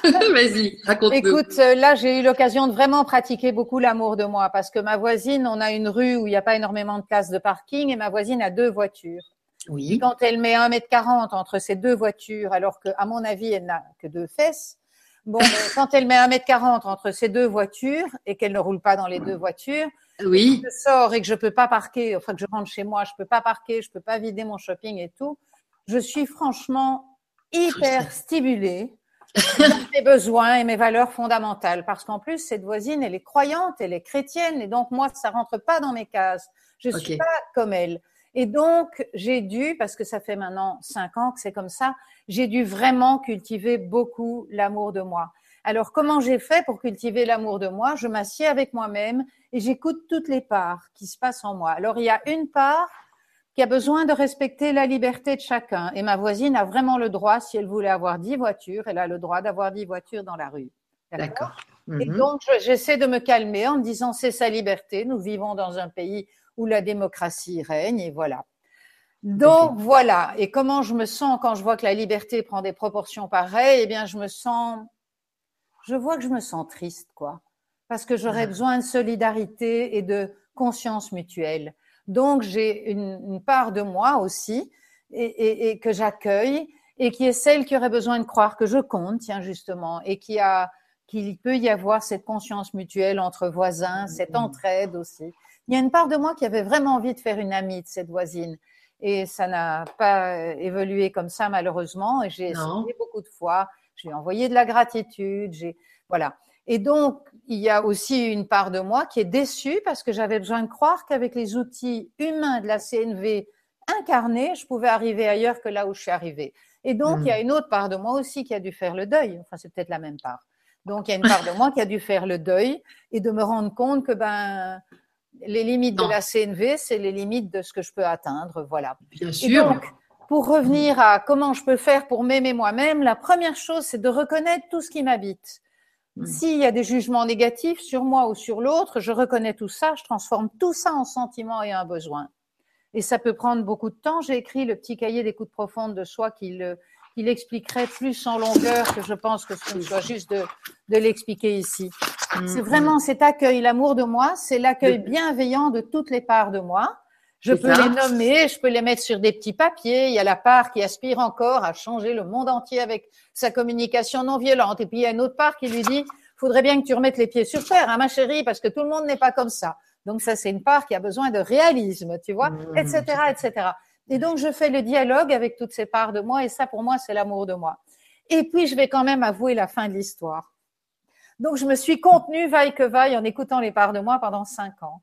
Vas-y, raconte-nous. Écoute, euh, là, j'ai eu l'occasion de vraiment pratiquer beaucoup l'amour de moi parce que ma voisine, on a une rue où il n'y a pas énormément de places de parking et ma voisine a deux voitures. Oui. Et quand elle met 1m40 entre ces deux voitures, alors que, à mon avis, elle n'a que deux fesses, bon, ben, quand elle met 1m40 entre ces deux voitures et qu'elle ne roule pas dans les deux voitures, oui. je sors et que je peux pas parquer, enfin que je rentre chez moi, je peux pas parquer, je peux pas vider mon shopping et tout, je suis franchement hyper stimulée mes besoins et mes valeurs fondamentales. Parce qu'en plus, cette voisine, elle est croyante, elle est chrétienne, et donc moi, ça rentre pas dans mes cases. Je suis pas comme elle. Et donc, j'ai dû, parce que ça fait maintenant cinq ans que c'est comme ça, j'ai dû vraiment cultiver beaucoup l'amour de moi. Alors, comment j'ai fait pour cultiver l'amour de moi? Je m'assieds avec moi-même et j'écoute toutes les parts qui se passent en moi. Alors, il y a une part qui a besoin de respecter la liberté de chacun. Et ma voisine a vraiment le droit, si elle voulait avoir dix voitures, elle a le droit d'avoir dix voitures dans la rue. D'accord. Et mhm. donc, j'essaie de me calmer en me disant, c'est sa liberté, nous vivons dans un pays où la démocratie règne, et voilà. Donc, voilà. Et comment je me sens quand je vois que la liberté prend des proportions pareilles? Eh bien, je me sens, je vois que je me sens triste, quoi. Parce que j'aurais ah. besoin de solidarité et de conscience mutuelle. Donc, j'ai une, part de moi aussi et, que j'accueille et qui est celle qui aurait besoin de croire que je compte, tiens, justement, et qui a qu'il peut y avoir cette conscience mutuelle entre voisins, cette mm-hmm. entraide aussi. Il y a une part de moi qui avait vraiment envie de faire une amie de cette voisine. Et ça n'a pas évolué comme ça, malheureusement. Et j'ai essayé beaucoup de fois. J'ai envoyé de la gratitude. J'ai, voilà. Et donc, il y a aussi une part de moi qui est déçue parce que j'avais besoin de croire qu'avec les outils humains de la CNV incarnés, je pouvais arriver ailleurs que là où je suis arrivée. Et donc, il y a hmm. une autre part de moi aussi qui a dû faire le deuil. Enfin, c'est peut-être la même part. Donc, il y a une part de moi qui a dû faire le deuil et de me rendre compte que ben les limites de la CNV, c'est les limites de ce que je peux atteindre. Voilà. Bien sûr. donc, pour revenir à comment je peux faire pour m'aimer moi-même, la première chose, c'est de reconnaître tout ce qui m'habite. Mm. S'il y a des jugements négatifs sur moi ou sur l'autre, je reconnais tout ça, je transforme tout ça en sentiment et un besoin. Et ça peut prendre beaucoup de temps. J'ai écrit le petit cahier d'écoute profonde de soi qui l'expliquerait plus en longueur que je pense que ce soit juste de, de l'expliquer ici. Mm, c'est vraiment mm. cet accueil, l'amour de moi, c'est l'accueil bienveillant de toutes les parts de moi. Je peux les nommer, je peux les mettre sur des petits papiers. Il y a la part qui aspire encore à changer le monde entier avec sa communication non violente. Et puis il y a une autre part qui lui dit, faudrait bien que tu remettes les pieds sur terre, hein, ma chérie, parce que tout le monde n'est pas comme ça. Donc ça, c'est une part qui a besoin de réalisme, tu vois, etc., mmh. etc. Et donc je fais le dialogue avec toutes ces parts de moi, et ça, pour moi, c'est l'amour de moi. Et puis je vais quand même avouer la fin de l'histoire. Donc je me suis contenue, vaille que vaille, en écoutant les parts de moi pendant cinq ans.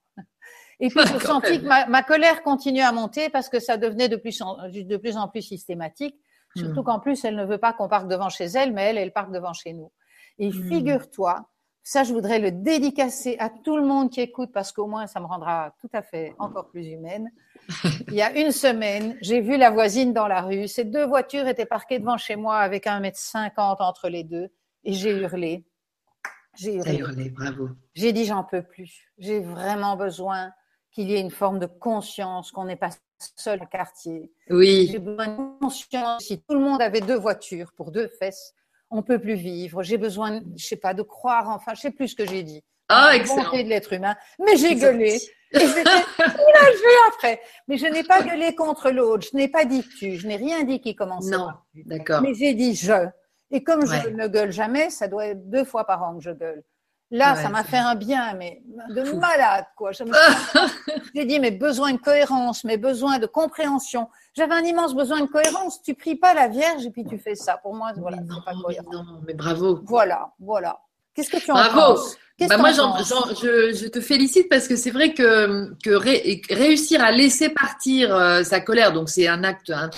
Et puis je sentis que ma, ma, colère continuait à monter parce que ça devenait de plus en, de plus, en plus systématique. Surtout hmm. qu'en plus, elle ne veut pas qu'on parque devant chez elle, mais elle, elle parque devant chez nous. Et hmm. figure-toi, ça, je voudrais le dédicacer à tout le monde qui écoute parce qu'au moins, ça me rendra tout à fait encore plus humaine. Il y a une semaine, j'ai vu la voisine dans la rue. Ces deux voitures étaient parquées devant chez moi avec un mètre cinquante entre les deux et j'ai hurlé. J'ai hurlé. hurlé. bravo. J'ai dit, j'en peux plus. J'ai vraiment besoin qu'il y ait une forme de conscience, qu'on n'est pas seul au quartier. Oui. J'ai besoin de conscience. Si tout le monde avait deux voitures pour deux fesses, on peut plus vivre. J'ai besoin, je sais pas, de croire. Enfin, je sais plus ce que j'ai dit. Ah, excellent. de l'être humain. Mais j'ai gueulé. Et j'étais après. Mais je n'ai pas gueulé contre l'autre. Je n'ai pas dit tu. Je n'ai rien dit qui commençait. Non, d'accord. Mais j'ai dit je. Et comme je ne gueule jamais, ça doit être deux fois par an que je gueule. Là, ça m'a fait un bien, mais de malade, quoi. J'ai dit, mes besoins de cohérence, mes besoins de compréhension. J'avais un immense besoin de cohérence. Tu pries pas la Vierge et puis tu fais ça. Pour moi, voilà, c'est pas cohérent. Non, mais bravo. Voilà, voilà. Qu'est-ce que tu en bravo. penses bah moi, je, je, te félicite parce que c'est vrai que, que réussir à laisser partir euh, sa colère, donc c'est un acte, un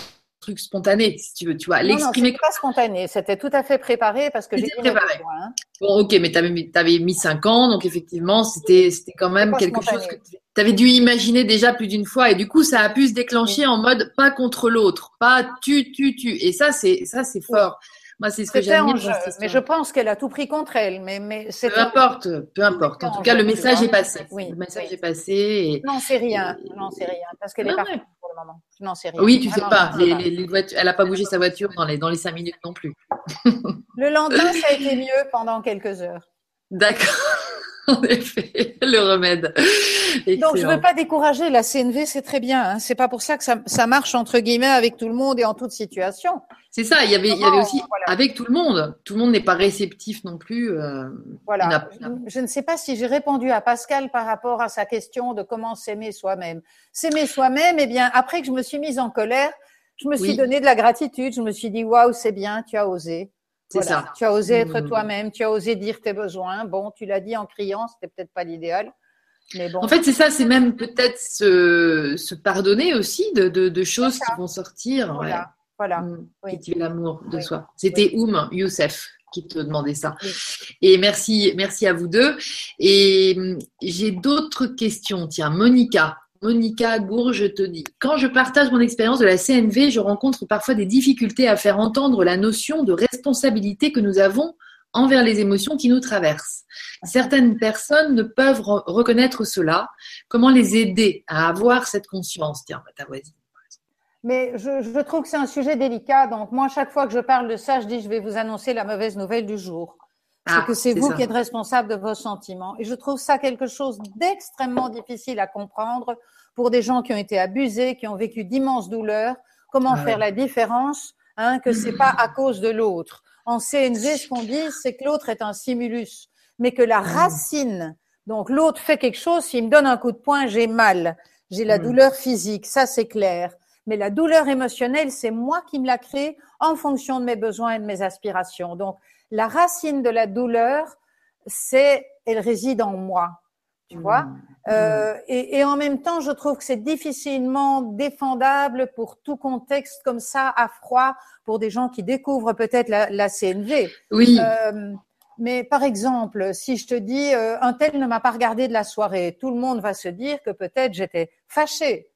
truc spontané, si tu veux, tu vois, l'exprimer. Non, pas spontané, c'était tout à fait préparé parce que j'ai préparé. Hein. Bon, ok, mais tu avais, avais, mis cinq ans, donc effectivement, c'était quand même quelque chose que tu avais dû imaginer déjà plus d'une fois, et du coup, ça a pu se déclencher en mode pas contre l'autre, pas tu, tu, tu, et ça, c'est ça, c'est fort. Moi, c'est ce que C'était j'aime mais je pense qu'elle a tout pris contre elle. Mais, mais c'est Peu importe, peu importe. En tout cas, le message est passé. Oui, Le message oui. est passé. Et... Non, c'est rien. Non, c'est rien. Parce qu'elle est partie le moment. Non, c'est rien. Oui, tu sais pas. je sais Les, pas. les- les voitures, elle n'a pas bougé sa voiture dans les, dans les cinq minutes non plus. Le lendemain, ça a été mieux pendant quelques heures. D'accord. En effet, le remède. Donc, je Excellent. veux pas décourager. La CNV, c'est très bien. Hein. C'est pas pour ça que ça, ça marche entre guillemets avec tout le monde et en toute situation. C'est ça, il y avait, il y avait aussi, Voilà. avec tout le monde, tout le monde n'est pas réceptif non plus. euh, Voilà. je ne sais pas si j'ai répondu à Pascal par rapport à sa question de comment s'aimer soi-même. S'aimer soi-même, eh bien, après que je me suis mise en colère, je me suis Oui. donné de la gratitude. Je me suis dit, waouh, c'est bien, tu as osé. C'est Voilà. ça. Tu as osé être Mm. toi-même, tu as osé dire tes besoins. Bon, tu l'as dit en criant, c'était peut-être pas l'idéal. Mais bon. En fait, c'est ça, c'est même peut-être se, se pardonner aussi de, de, de choses qui vont sortir. ouais. voilà. Voilà. Mm, Oui. Cultiver l'amour de Oui. soi. C'était Oum Youssef qui te demandait ça. Et merci, merci à vous deux. Et hum, j'ai d'autres questions. Tiens, Monica. Monica Gourge te dit Quand je partage mon expérience de la CNV, je rencontre parfois des difficultés à faire entendre la notion de responsabilité que nous avons envers les émotions qui nous traversent. Certaines personnes ne peuvent re- reconnaître cela. Comment les aider à avoir cette conscience? Tiens, bah, ta voisine. Mais je, je trouve que c'est un sujet délicat. Donc, moi, chaque fois que je parle de ça, je dis, je vais vous annoncer la mauvaise nouvelle du jour. Ah, c'est que c'est vous ça. qui êtes responsable de vos sentiments. Et je trouve ça quelque chose d'extrêmement difficile à comprendre pour des gens qui ont été abusés, qui ont vécu d'immenses douleurs. Comment Ah faire ouais. la différence hein, que c'est pas à cause de l'autre. En CNV, ce qu'on dit, c'est que l'autre est un stimulus, mais que la racine, donc l'autre fait quelque chose, s'il me donne un coup de poing, j'ai mal, j'ai la Mm. douleur physique, ça c'est clair. Mais la douleur émotionnelle, c'est moi qui me la crée en fonction de mes besoins et de mes aspirations. Donc, la racine de la douleur, c'est, elle réside en moi. Tu vois? Mm. Euh, et, et en même temps, je trouve que c'est difficilement défendable pour tout contexte comme ça, à froid, pour des gens qui découvrent peut-être la, la CNV. Oui, Euh, mais par exemple, si je te dis euh, un tel ne m'a pas regardé de la soirée, tout le monde va se dire que peut-être j'étais fâchée.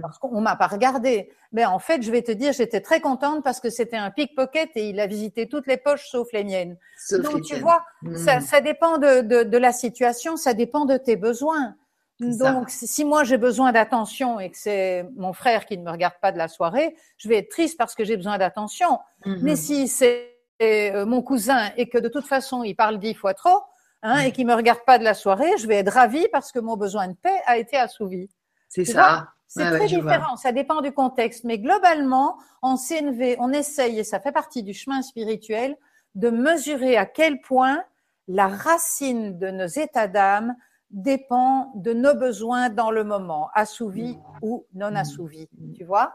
Parce qu'on m'a pas regardé. Mais en fait, je vais te dire, j'étais très contente parce que c'était un pickpocket et il a visité toutes les poches sauf les miennes. sauf Donc les tu vois, ça, ça dépend de, de, de la situation, ça dépend de tes besoins. Ça. Donc, si moi j'ai besoin d'attention et que c'est mon frère qui ne me regarde pas de la soirée, je vais être triste parce que j'ai besoin d'attention. Mhm. Mais si c'est euh, mon cousin et que de toute façon il parle dix fois trop hein, et qu'il me regarde pas de la soirée, je vais être ravie parce que mon besoin de paix a été assouvi. c'est ça. C'est Ouais, très différent, ça dépend du contexte. Mais globalement, en CNV, on essaye, et ça fait partie du chemin spirituel, de mesurer à quel point la racine de nos états d'âme dépend de nos besoins dans le moment, assouvis ou non assouvis. Tu vois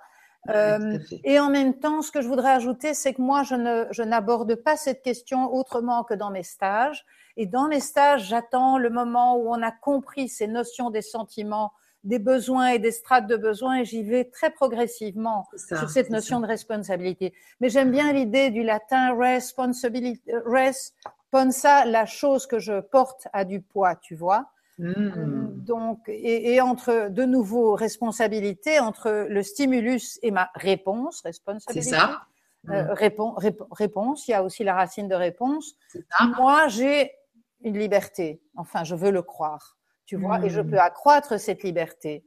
Euh, et en même temps, ce que je voudrais ajouter, c'est que moi, je ne, je n'aborde pas cette question autrement que dans mes stages. Et dans mes stages, j'attends le moment où on a compris ces notions des sentiments, des besoins et des strates de besoins, et j'y vais très progressivement C'est ça, sur cette c'est notion ça. de responsabilité. Mais j'aime bien l'idée du latin responsibility, responsa, la chose que je porte a du poids, tu vois. Mm. Donc, et, et entre de nouveau responsabilité entre le stimulus et ma réponse, C'est responsabilité. ça. Mm. Euh, répon- rép- réponse, il y a aussi la racine de réponse. C'est ça. Moi, j'ai une liberté. Enfin, je veux le croire, tu vois, et je Mm. peux accroître cette liberté.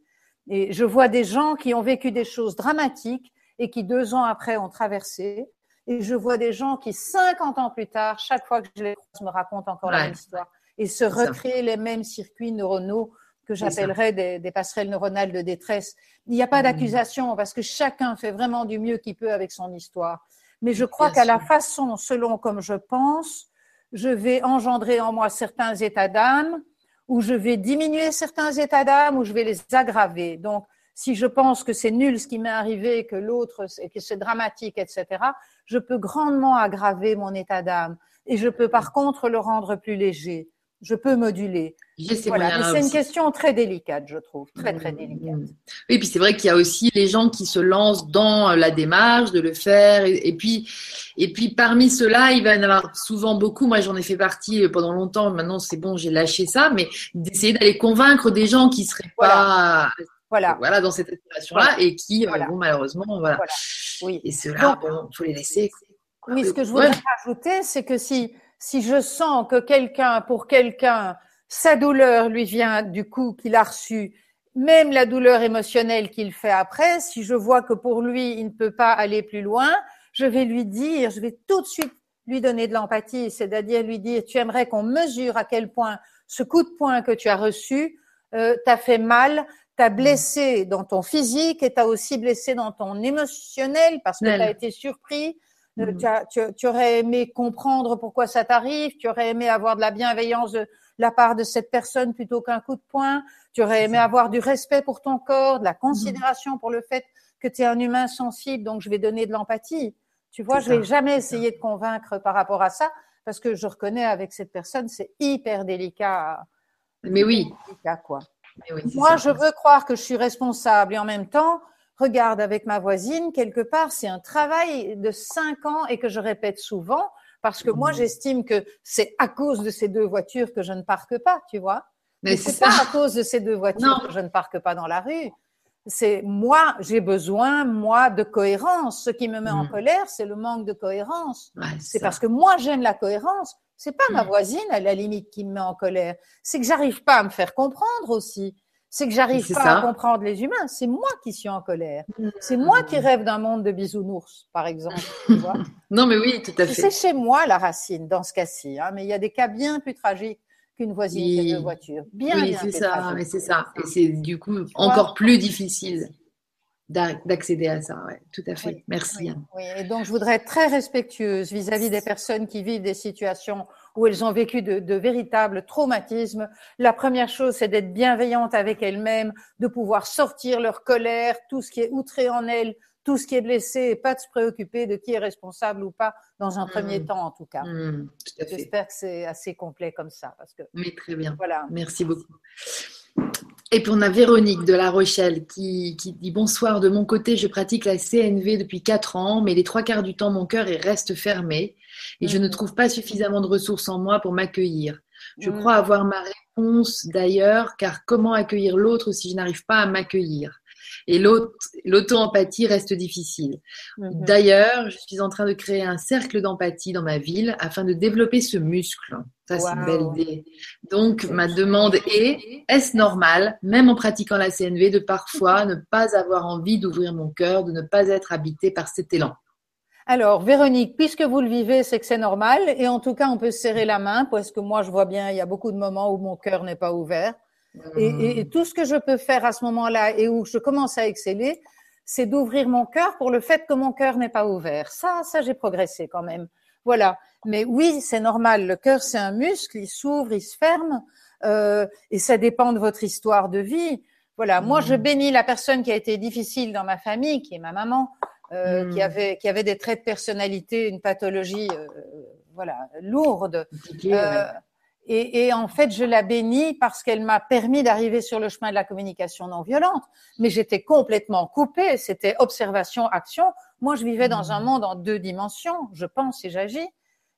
Et je vois des gens qui ont vécu des choses dramatiques et qui deux ans après ont traversé. Et je vois des gens qui 50 ans plus tard, chaque fois que je les croise, me racontent encore la même histoire et se ça. recréent les mêmes circuits neuronaux que j'appellerais des, des passerelles neuronales de détresse. Il n'y a pas Mm. d'accusation parce que chacun fait vraiment du mieux qu'il peut avec son histoire. Mais je crois qu'à la façon, selon comme je pense, je vais engendrer en moi certains états d'âme, ou je vais diminuer certains états d'âme, ou je vais les aggraver. Donc, si je pense que c'est nul ce qui m'est arrivé, que l'autre, que c'est dramatique, etc., je peux grandement aggraver mon état d'âme. Et je peux par contre le rendre plus léger. Je peux moduler. Voilà. C'est une question très délicate, je trouve. Très, très Mm, délicate. mm. Oui, puis c'est vrai qu'il y a aussi les gens qui se lancent dans la démarche de le faire. Et, et puis, et puis parmi ceux-là, il va y en avoir souvent beaucoup. Moi, j'en ai fait partie pendant longtemps. Maintenant, c'est bon, j'ai lâché ça. Mais d'essayer d'aller convaincre des gens qui seraient pas Voilà. voilà dans cette aspiration-là et qui, euh, Voilà. bon, malheureusement, voilà. Oui. Et ceux-là, bon, faut les laisser. quoi. Oui, ce que je voudrais rajouter, c'est que si, si je sens que quelqu'un, pour quelqu'un, sa douleur lui vient du coup qu'il a reçu, même la douleur émotionnelle qu'il fait après, si je vois que pour lui, il ne peut pas aller plus loin, je vais lui dire, je vais tout de suite lui donner de l'empathie, c'est-à-dire lui dire, tu aimerais qu'on mesure à quel point ce coup de poing que tu as reçu euh, t'a fait mal, t'a blessé dans ton physique et t'a aussi blessé dans ton émotionnel parce que tu as été surpris. Euh, mm. Tu, as, tu, tu, aurais aimé comprendre pourquoi ça t'arrive, tu aurais aimé avoir de la bienveillance de la part de cette personne plutôt qu'un coup de poing, tu aurais aimé avoir du respect pour ton corps, de la considération pour le fait que tu es un humain sensible, donc je vais donner de l'empathie. Tu vois, je vais jamais essayer de convaincre par rapport à ça parce que je reconnais avec cette personne, c'est hyper délicat. Mais oui. Délicat, quoi. Moi, je veux croire que je suis responsable et en même temps, regarde avec ma voisine, quelque part, c'est un travail de cinq ans et que je répète souvent parce que moi, mmh. j'estime que c'est à cause de ces deux voitures que je ne parque pas, tu vois. Mais c'est pas à cause de ces deux voitures que je ne parque pas dans la rue c'est moi, j'ai besoin, moi, de cohérence. Ce qui me met en mm. colère, c'est le manque de cohérence. c'est parce que moi, j'aime la cohérence. C'est pas ma mm. voisine, à la limite, qui me met en colère. C'est que j'arrive pas à me faire comprendre aussi. C'est que j'arrive pas à comprendre les humains. C'est moi qui suis en colère. Mm. C'est moi qui rêve d'un monde de bisounours, par exemple. non, mais oui, tout à fait. C'est chez moi la racine dans ce cas-ci. Hein, mais il y a des cas bien plus tragiques qu'une voisine qui a deux voitures. Bien, oui, c'est ça, mais c'est ça. Et c'est du coup encore plus difficile d'accéder à ça. Ouais, tout à fait. Merci. Oui, et donc je voudrais être très respectueuse vis-à-vis des personnes qui vivent des situations où elles ont vécu de, de véritables traumatismes. La première chose, c'est d'être bienveillante avec elles-mêmes, de pouvoir sortir leur colère, tout ce qui est outré en elles, tout ce qui est blessé et pas de se préoccuper de qui est responsable ou pas dans un premier mmh. temps en tout cas. Mmh, J'espère que c'est assez complet comme ça parce que. Mais très bien. Voilà. Merci beaucoup. Et puis on a Véronique de La Rochelle qui, qui, dit bonsoir. De mon côté, je pratique la CNV depuis quatre ans, mais les trois quarts du temps, mon cœur reste fermé et je ne mmh. trouve pas suffisamment de ressources en moi pour m'accueillir. Je crois avoir ma réponse d'ailleurs, car comment accueillir l'autre si je n'arrive pas à m'accueillir? Et l'auto-empathie reste difficile. Mhm. D'ailleurs, je suis en train de créer un cercle d'empathie dans ma ville afin de développer ce muscle. Ça, c'est une belle idée. Donc, ma demande est, est-ce normal, même en pratiquant la CNV, de parfois ne pas avoir envie d'ouvrir mon cœur, de ne pas être habité par cet élan? Alors, Véronique, puisque vous le vivez, c'est que c'est normal. Et en tout cas, on peut serrer la main parce que moi, je vois bien, il y a beaucoup de moments où mon cœur n'est pas ouvert. Et, tout ce que je peux faire à ce moment-là et où je commence à exceller, c'est d'ouvrir mon cœur pour le fait que mon cœur n'est pas ouvert. Ça, ça, j'ai progressé quand même. Voilà. Mais oui, c'est normal. Le cœur, c'est un muscle. Il s'ouvre, il se ferme. Euh, et ça dépend de votre histoire de vie. Voilà. Moi, je mmh. bénis la personne qui a été difficile dans ma famille, qui est ma maman, euh, qui mmh. avait qui avait des traits de personnalité, une pathologie, euh, voilà, lourde. Et, et, en fait, je la bénis parce qu'elle m'a permis d'arriver sur le chemin de la communication non violente. Mais j'étais complètement coupée. C'était observation, action. Moi, je vivais dans un mmh. monde en deux dimensions. Je pense et j'agis.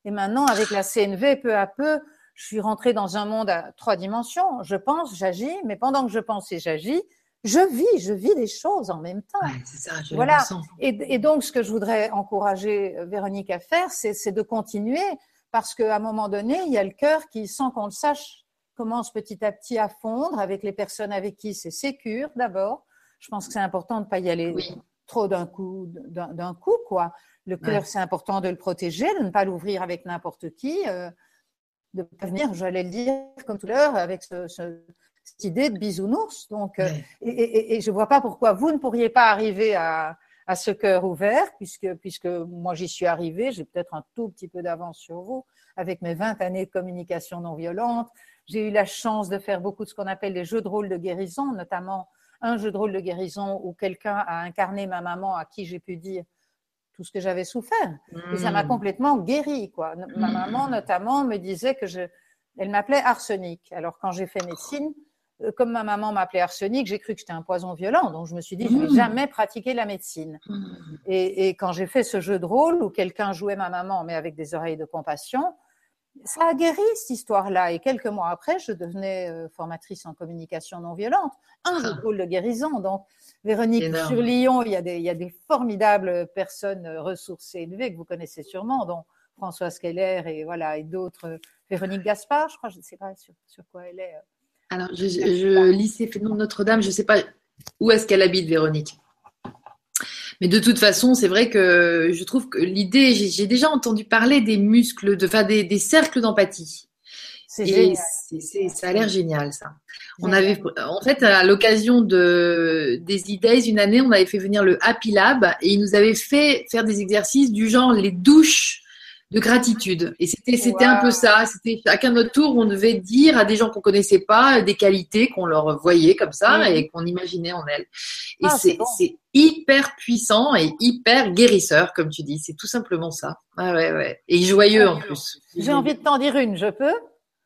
Et maintenant, avec la CNV, peu à peu, je suis rentrée dans un monde à trois dimensions. Je pense, j'agis, mais pendant que je pense et j'agis, je vis, je vis des choses en même temps. Ouais, c'est ça, je voilà. Et, et, donc, ce que je voudrais encourager euh, Véronique à faire, c'est de continuer parce qu'à un moment donné, il y a le cœur qui, sans qu'on le sache, commence petit à petit à fondre avec les personnes avec qui c'est sécure d'abord. Je pense que c'est important de ne pas y aller trop d'un coup, d'un coup, quoi. Le cœur, c'est important de le protéger, de ne pas l'ouvrir avec n'importe qui, euh, de ne pas venir, j'allais le dire comme tout à l'heure, avec cette idée de bisounours. Donc, euh, et, et, je ne vois pas pourquoi vous ne pourriez pas arriver à, à ce cœur ouvert, puisque, puisque moi j'y suis arrivée, j'ai peut-être un tout petit peu d'avance sur vous, avec mes 20 années de communication non violente. J'ai eu la chance de faire beaucoup de ce qu'on appelle des jeux de rôle de guérison, notamment un jeu de rôle de guérison où quelqu'un a incarné ma maman à qui j'ai pu dire tout ce que j'avais souffert. Et ça m'a mmh. complètement guéri, quoi. Ma maman, notamment, me disait que je, elle m'appelait arsenic. Alors, quand j'ai fait médecine, comme ma maman m'appelait arsenic, j'ai cru que j'étais un poison violent. Donc je me suis dit, je ne vais mmh. jamais pratiquer la médecine. Mmh. Et, et, quand j'ai fait ce jeu de rôle où quelqu'un jouait ma maman, mais avec des oreilles de compassion, ça a guéri cette histoire-là. Et quelques mois après, je devenais euh, formatrice en communication non violente. Un ah. pôle de guérison. Donc, Véronique, sur Lyon, il y, a des, il y a des formidables personnes ressourcées élevées que vous connaissez sûrement, dont Françoise Keller et voilà et d'autres. Véronique Gaspard, je crois, je ne sais pas sur, sur quoi elle est. Alors, je, je lis ces de Notre-Dame, je ne sais pas où est-ce qu'elle habite, Véronique. Mais de toute façon, c'est vrai que je trouve que l'idée, j'ai déjà entendu parler des muscles, de, enfin des, cercles d'empathie. Et ça a l'air génial, ça. On avait, en fait, à l'occasion de des e une année, on avait fait venir le Happy Lab et ils nous avaient fait faire des exercices du genre les douches de gratitude. Et c'était c'était un peu ça. C'était chacun notre tour, on devait dire à des gens qu'on connaissait pas des qualités qu'on leur voyait comme ça et qu'on imaginait en elles. Et ah, c'est hyper puissant et hyper guérisseur, comme tu dis. C'est tout simplement ça. Ah ouais ouais. Et joyeux en plus. J'ai envie de t'en dire une. Je peux?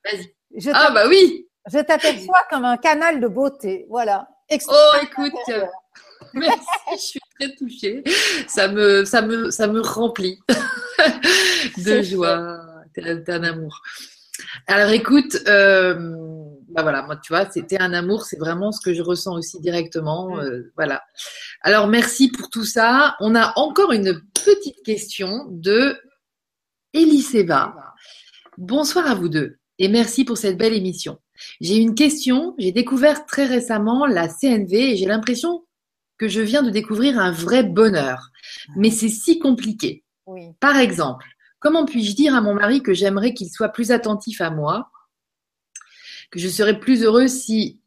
Vas-y. Ah bah oui. Je t'aperçois comme un canal de beauté. Voilà. oh écoute. Merci, je suis très touchée. Ça me, ça me, ça me remplit de joie. T'es un amour. Alors écoute, euh, bah voilà, moi tu vois, c'était un amour, c'est vraiment ce que je ressens aussi directement. Mm. Euh, voilà. Alors merci pour tout ça. On a encore une petite question de Eliseva. Bonsoir à vous deux et merci pour cette belle émission. J'ai une question. J'ai découvert très récemment la CNV et j'ai l'impression que je viens de découvrir un vrai bonheur. Mais c'est si compliqué. Par exemple, comment puis-je dire à mon mari que j'aimerais qu'il soit plus attentif à moi, que je serais plus heureuse si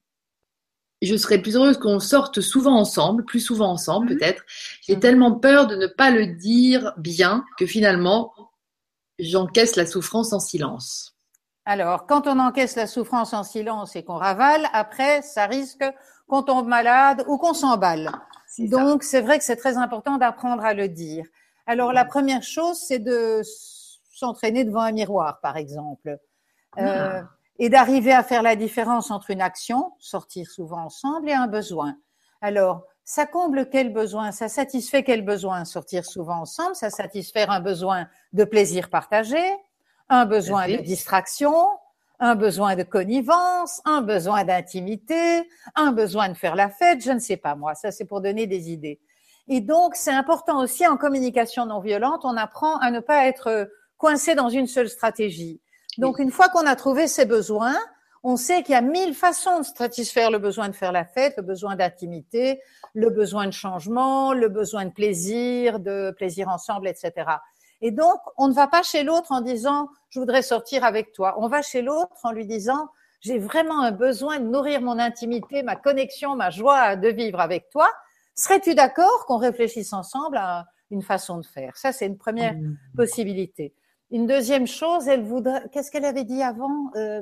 je serais plus heureuse qu'on sorte souvent ensemble, plus souvent ensemble mhm. peut-être. J'ai mhm. tellement peur de ne pas le dire bien que finalement, j'encaisse la souffrance en silence. Alors, quand on encaisse la souffrance en silence et qu'on ravale, après, ça risque qu'on tombe malade ou qu'on s'emballe. Donc, c'est vrai que c'est très important d'apprendre à le dire. Alors, la première chose, c'est de s'entraîner devant un miroir, par exemple, euh, ah. et d'arriver à faire la différence entre une action, sortir souvent ensemble, et un besoin. Alors, ça comble quel besoin? Ça satisfait quel besoin? Sortir souvent ensemble, ça satisfait un besoin de plaisir partagé, un besoin de distraction, un besoin de connivence, un besoin d'intimité, un besoin de faire la fête, je ne sais pas moi, ça c'est pour donner des idées. Et donc c'est important aussi en communication non violente, on apprend à ne pas être coincé dans une seule stratégie. Donc une fois qu'on a trouvé ses besoins, on sait qu'il y a mille façons de satisfaire le besoin de faire la fête, le besoin d'intimité, le besoin de changement, le besoin de plaisir, de plaisir ensemble, etc. Et donc, on ne va pas chez l'autre en disant, je voudrais sortir avec toi. On va chez l'autre en lui disant, j'ai vraiment un besoin de nourrir mon intimité, ma connexion, ma joie de vivre avec toi. Serais-tu d'accord qu'on réfléchisse ensemble à une façon de faire? Ça, c'est une première mmh. possibilité. Une deuxième chose, elle voudrait. Qu'est-ce qu'elle avait dit avant? Euh,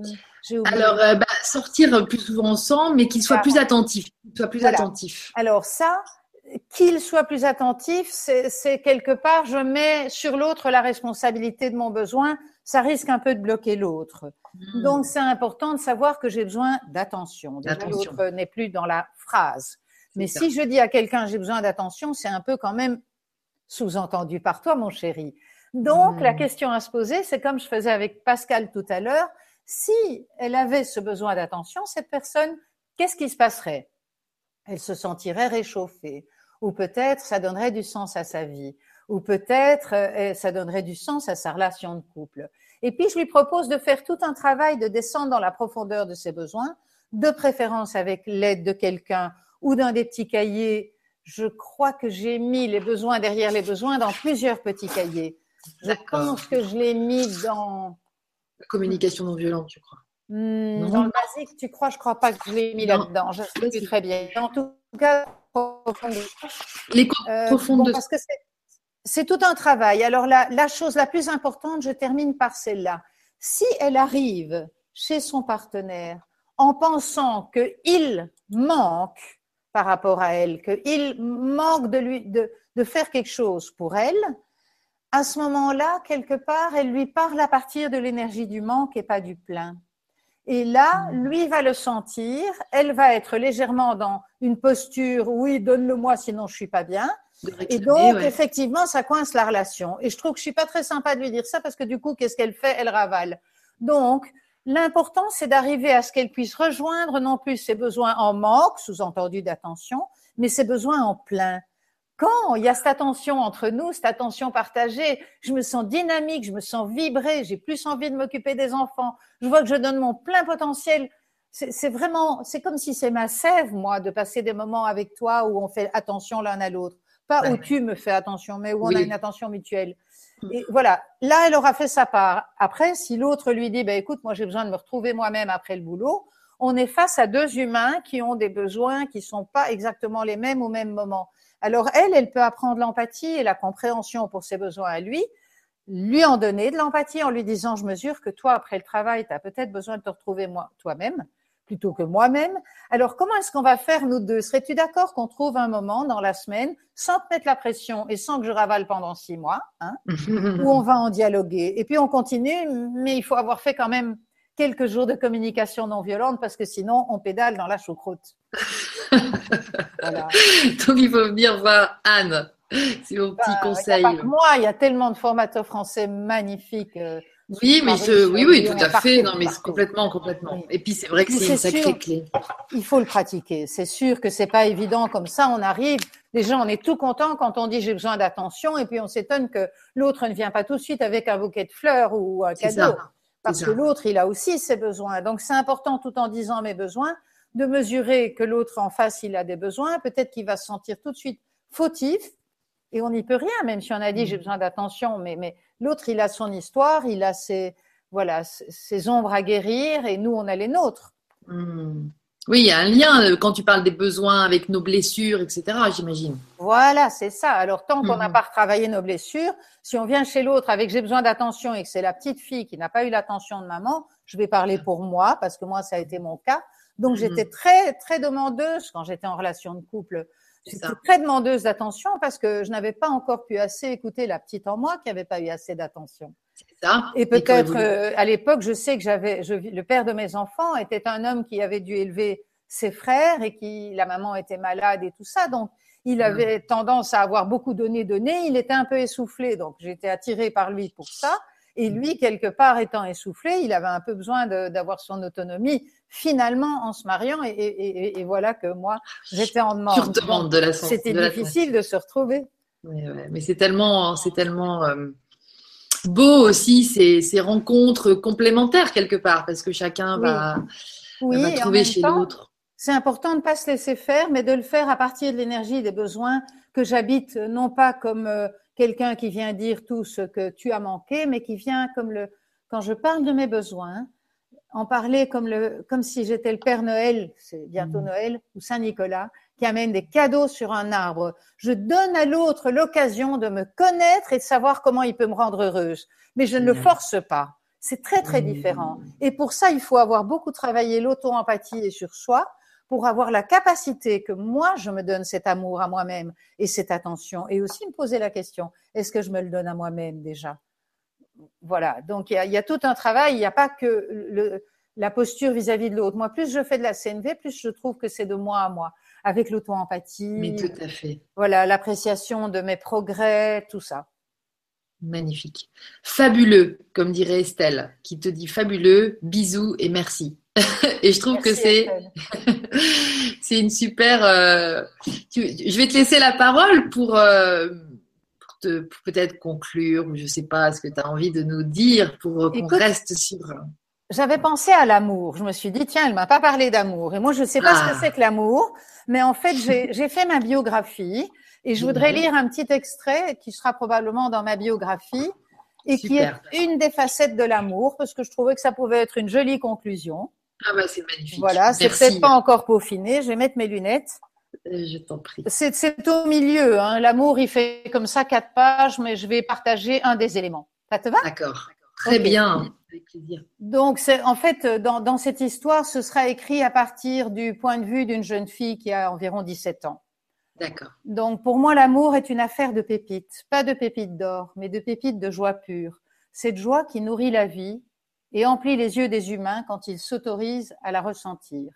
Alors, euh, bah, sortir plus souvent ensemble, mais qu'il soit plus attentif. Soit plus attentif. Alors ça, qu'il soit plus attentif, c'est quelque part, je mets sur l'autre la responsabilité de mon besoin, ça risque un peu de bloquer l'autre. Hmm. Donc c'est important de savoir que j'ai besoin d'attention. L'autre n'est plus dans la phrase. Mais si je dis à quelqu'un j'ai besoin d'attention, c'est un peu quand même sous-entendu par toi, mon chéri. Donc la hmm. question à se poser, c'est comme je faisais avec Pascal tout à l'heure, si elle avait ce besoin d'attention, cette personne, qu'est-ce qui se passerait? Elle se sentirait réchauffée ou peut-être ça donnerait du sens à sa vie, ou peut-être euh, ça donnerait du sens à sa relation de couple. Et puis, je lui propose de faire tout un travail de descendre dans la profondeur de ses besoins, de préférence avec l'aide de quelqu'un ou d'un des petits cahiers. Je crois que j'ai mis les besoins derrière les besoins dans plusieurs petits cahiers. Je pense que je l'ai mis dans... La communication non violente, tu crois hmm, Dans le basique, tu crois Je crois pas que je l'ai mis là-dedans. Je sais très bien. En tout cas, les euh, profondes. parce que c'est tout un travail. Alors la, la chose la plus importante, je termine par celle-là. Si elle arrive chez son partenaire en pensant qu'il manque par rapport à elle, qu'il manque de lui de, de faire quelque chose pour elle, à ce moment-là, quelque part, elle lui parle à partir de l'énergie du manque et pas du plein. Et là, lui va le sentir, elle va être légèrement dans une posture, oui, donne-le-moi, sinon je suis pas bien. et donc, effectivement, ça coince la relation. Et je trouve que je suis pas très sympa de lui dire ça parce que du coup, qu'est-ce qu'elle fait? Elle ravale. Donc, l'important, c'est d'arriver à ce qu'elle puisse rejoindre non plus ses besoins en manque, sous-entendu d'attention, mais ses besoins en plein. Quand il y a cette attention entre nous, cette attention partagée, je me sens dynamique, je me sens vibrer, j'ai plus envie de m'occuper des enfants. Je vois que je donne mon plein potentiel. C'est vraiment, c'est comme si c'est ma sève, moi, de passer des moments avec toi où on fait attention l'un à l'autre. Pas où tu me fais attention, mais où on a une attention mutuelle. Et voilà, là, elle aura fait sa part. Après, si l'autre lui dit, bah, écoute, moi, j'ai besoin de me retrouver moi-même après le boulot, on est face à deux humains qui ont des besoins qui sont pas exactement les mêmes au même moment. Alors, elle, elle peut apprendre l'empathie et la compréhension pour ses besoins à lui, lui en donner de l'empathie en lui disant, je mesure que toi, après le travail, tu as peut-être besoin de te retrouver moi, toi-même plutôt que moi-même. Alors, comment est-ce qu'on va faire, nous deux? Serais-tu d'accord qu'on trouve un moment dans la semaine, sans te mettre la pression et sans que je ravale pendant six mois, hein, où on va en dialoguer? Et puis, on continue, mais il faut avoir fait quand même quelques jours de communication non violente parce que sinon, on pédale dans la choucroute. Donc, il faut venir voir Anne. C'est mon petit bah, conseil. moi, il y a tellement de formateurs français magnifiques. Euh, oui, mais je, oui, oui, tout à fait. Non, mais complètement, complètement. Et puis c'est vrai que c'est une sacrée clé. Il faut le pratiquer. C'est sûr que c'est pas évident comme ça. On arrive. Déjà, on est tout content quand on dit j'ai besoin d'attention, et puis on s'étonne que l'autre ne vient pas tout de suite avec un bouquet de fleurs ou un cadeau, parce que l'autre il a aussi ses besoins. Donc c'est important, tout en disant mes besoins, de mesurer que l'autre en face il a des besoins. Peut-être qu'il va se sentir tout de suite fautif, et on n'y peut rien, même si on a dit j'ai mm. besoin d'attention, mais, mais l'autre, il a son histoire, il a ses, voilà, ses ombres à guérir, et nous, on a les nôtres. Mm. Oui, il y a un lien euh, quand tu parles des besoins avec nos blessures, etc., j'imagine. Voilà, c'est ça. Alors, tant qu'on n'a mm. pas retravaillé nos blessures, si on vient chez l'autre avec j'ai besoin d'attention et que c'est la petite fille qui n'a pas eu l'attention de maman, je vais parler pour moi, parce que moi, ça a été mon cas. Donc, j'étais très, très demandeuse quand j'étais en relation de couple J'étais très demandeuse d'attention parce que je n'avais pas encore pu assez écouter la petite en moi qui n'avait pas eu assez d'attention. Ça. Et peut-être euh, à l'époque, je sais que j'avais, le père de mes enfants était un homme qui avait dû élever ses frères et qui la maman était malade et tout ça, donc il avait tendance à avoir beaucoup donné, donné. Il était un peu essoufflé, donc j'étais attirée par lui pour ça. Et lui, quelque part étant essoufflé, il avait un peu besoin d'avoir son autonomie finalement en se mariant. Et, voilà que moi, j'étais en demande. demande de la C'était difficile de se retrouver. mais c'est tellement, c'est tellement euh, beau aussi ces, rencontres complémentaires quelque part, parce que chacun va, trouver chez l'autre. C'est important de ne pas se laisser faire, mais de le faire à partir de l'énergie des besoins que j'habite, non pas comme euh, quelqu'un qui vient dire tout ce que tu as manqué, mais qui vient comme le, quand je parle de mes besoins, en parler comme le, comme si j'étais le Père Noël, c'est bientôt mmh. Noël, ou Saint Nicolas, qui amène des cadeaux sur un arbre. Je donne à l'autre l'occasion de me connaître et de savoir comment il peut me rendre heureuse. Mais je ne le force pas. C'est très, très mmh. différent. Et pour ça, il faut avoir beaucoup travaillé l'auto-empathie et sur soi pour avoir la capacité que moi, je me donne cet amour à moi-même et cette attention. Et aussi me poser la question, est-ce que je me le donne à moi-même déjà? Voilà, donc il y, a, tout un travail, il n'y a pas que le, la posture vis-à-vis de l'autre. Moi, plus je fais de la CNV, plus je trouve que c'est de moi à moi, avec l'auto-empathie. Mais tout à fait. Voilà, l'appréciation de mes progrès, tout ça. Magnifique. Fabuleux, comme dirait Estelle, qui te dit fabuleux, bisous et merci. et je trouve que c'est c'est une super. Euh, je vais te laisser la parole pour, euh, te peut-être conclure ou je sais pas ce que tu as envie de nous dire pour qu'on reste sur. J'avais pensé à l'amour. Je me suis dit tiens, elle m'a pas parlé d'amour et moi je ne sais pas ce que ah. c'est que l'amour, mais en fait j'ai fait ma biographie et je voudrais lire un petit extrait qui sera probablement dans ma biographie et qui est une des facettes de l'amour parce que je trouvais que ça pouvait être une jolie conclusion. Ah bah c'est magnifique. Voilà, c'est peut-être pas encore peaufiné. Je vais mettre mes lunettes. Euh, je t'en prie. C'est au milieu. Hein. L'amour, il fait comme ça quatre pages, mais je vais partager un des éléments. Ça te va? D'accord. Très bien. Avec plaisir. Donc, en fait, dans, dans cette histoire, ce sera écrit à partir du point de vue d'une jeune fille qui a environ 17 ans. D'accord. Donc, pour moi, l'amour est une affaire de pépites. Pas de pépites d'or, mais de pépites de joie pure. Cette joie qui nourrit la vie, et emplit les yeux des humains quand ils s'autorisent à la ressentir.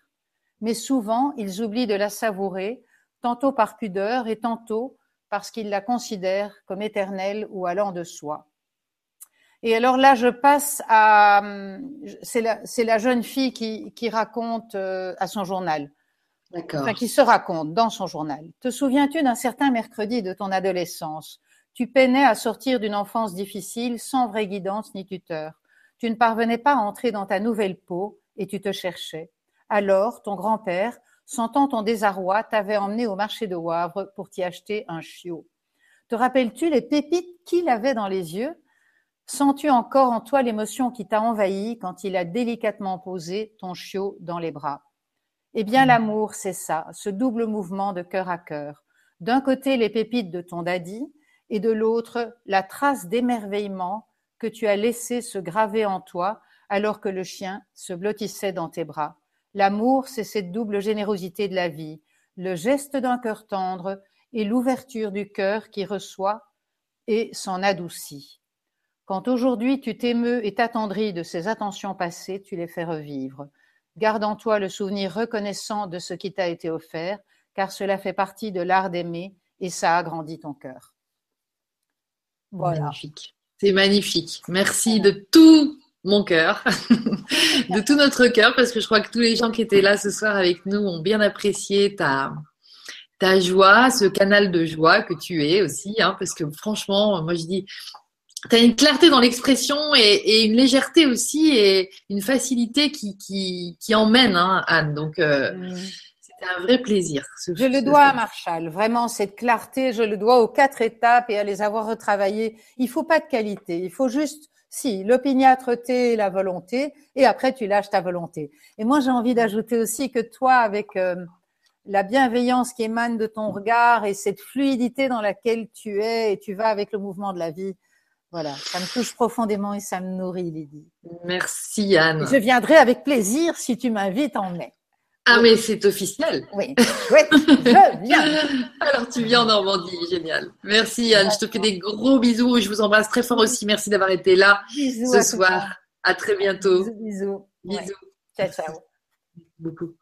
Mais souvent, ils oublient de la savourer, tantôt par pudeur et tantôt parce qu'il la considère comme éternelle ou allant de soi. Et alors là, je passe à, c'est la, la, jeune fille qui, qui raconte euh, à son journal. Enfin, qui se raconte dans son journal. Te souviens-tu d'un certain mercredi de ton adolescence? Tu peinais à sortir d'une enfance difficile sans vraie guidance ni tuteur. Tu ne parvenais pas à entrer dans ta nouvelle peau et tu te cherchais. Alors, ton grand-père, sentant ton désarroi, t'avait emmené au marché de Wavre pour t'y acheter un chiot. Te rappelles-tu les pépites qu'il avait dans les yeux? Sens-tu encore en toi l'émotion qui t'a envahi quand il a délicatement posé ton chiot dans les bras? Eh bien, l'amour, c'est ça, ce double mouvement de cœur à cœur. D'un côté, les pépites de ton daddy, et de l'autre, la trace d'émerveillement que tu as laissé se graver en toi alors que le chien se blottissait dans tes bras. L'amour, c'est cette double générosité de la vie, le geste d'un cœur tendre et l'ouverture du cœur qui reçoit et s'en adoucit. Quand aujourd'hui tu t'émeus et t'attendris de ces attentions passées, tu les fais revivre. Garde en toi le souvenir reconnaissant de ce qui t'a été offert, car cela fait partie de l'art d'aimer et ça agrandit ton cœur. Voilà. Magnifique. C'est magnifique. Merci de tout mon cœur, de tout notre cœur, parce que je crois que tous les gens qui étaient là ce soir avec nous ont bien apprécié ta, ta joie, ce canal de joie que tu es aussi, hein, parce que franchement, moi je dis, tu as une clarté dans l'expression et, une légèreté aussi et une facilité qui, qui, qui emmène, hein, Anne. Donc, euh, c'était un vrai plaisir. je le dois à Marshall. Vraiment, cette clarté, je le dois aux quatre étapes et à les avoir retravaillées. Il faut pas de qualité. Il faut juste si, l'opiniâtreté, la volonté, et après tu lâches ta volonté. Et moi j'ai envie d'ajouter aussi que toi, avec euh, la bienveillance qui émane de ton regard et cette fluidité dans laquelle tu es et tu vas avec le mouvement de la vie, voilà, ça me touche profondément et ça me nourrit, Lydie. Merci Anne. Je viendrai avec plaisir si tu m'invites en mai. Ah, mais c'est officiel. Oui, oui, je viens. Alors, tu viens en Normandie, génial. Merci Anne, je te fais des gros bisous. Je vous embrasse très fort aussi. Merci d'avoir été là ce soir. À très bientôt. Bisous, bisous. Bisous. Ciao, ciao. Beaucoup.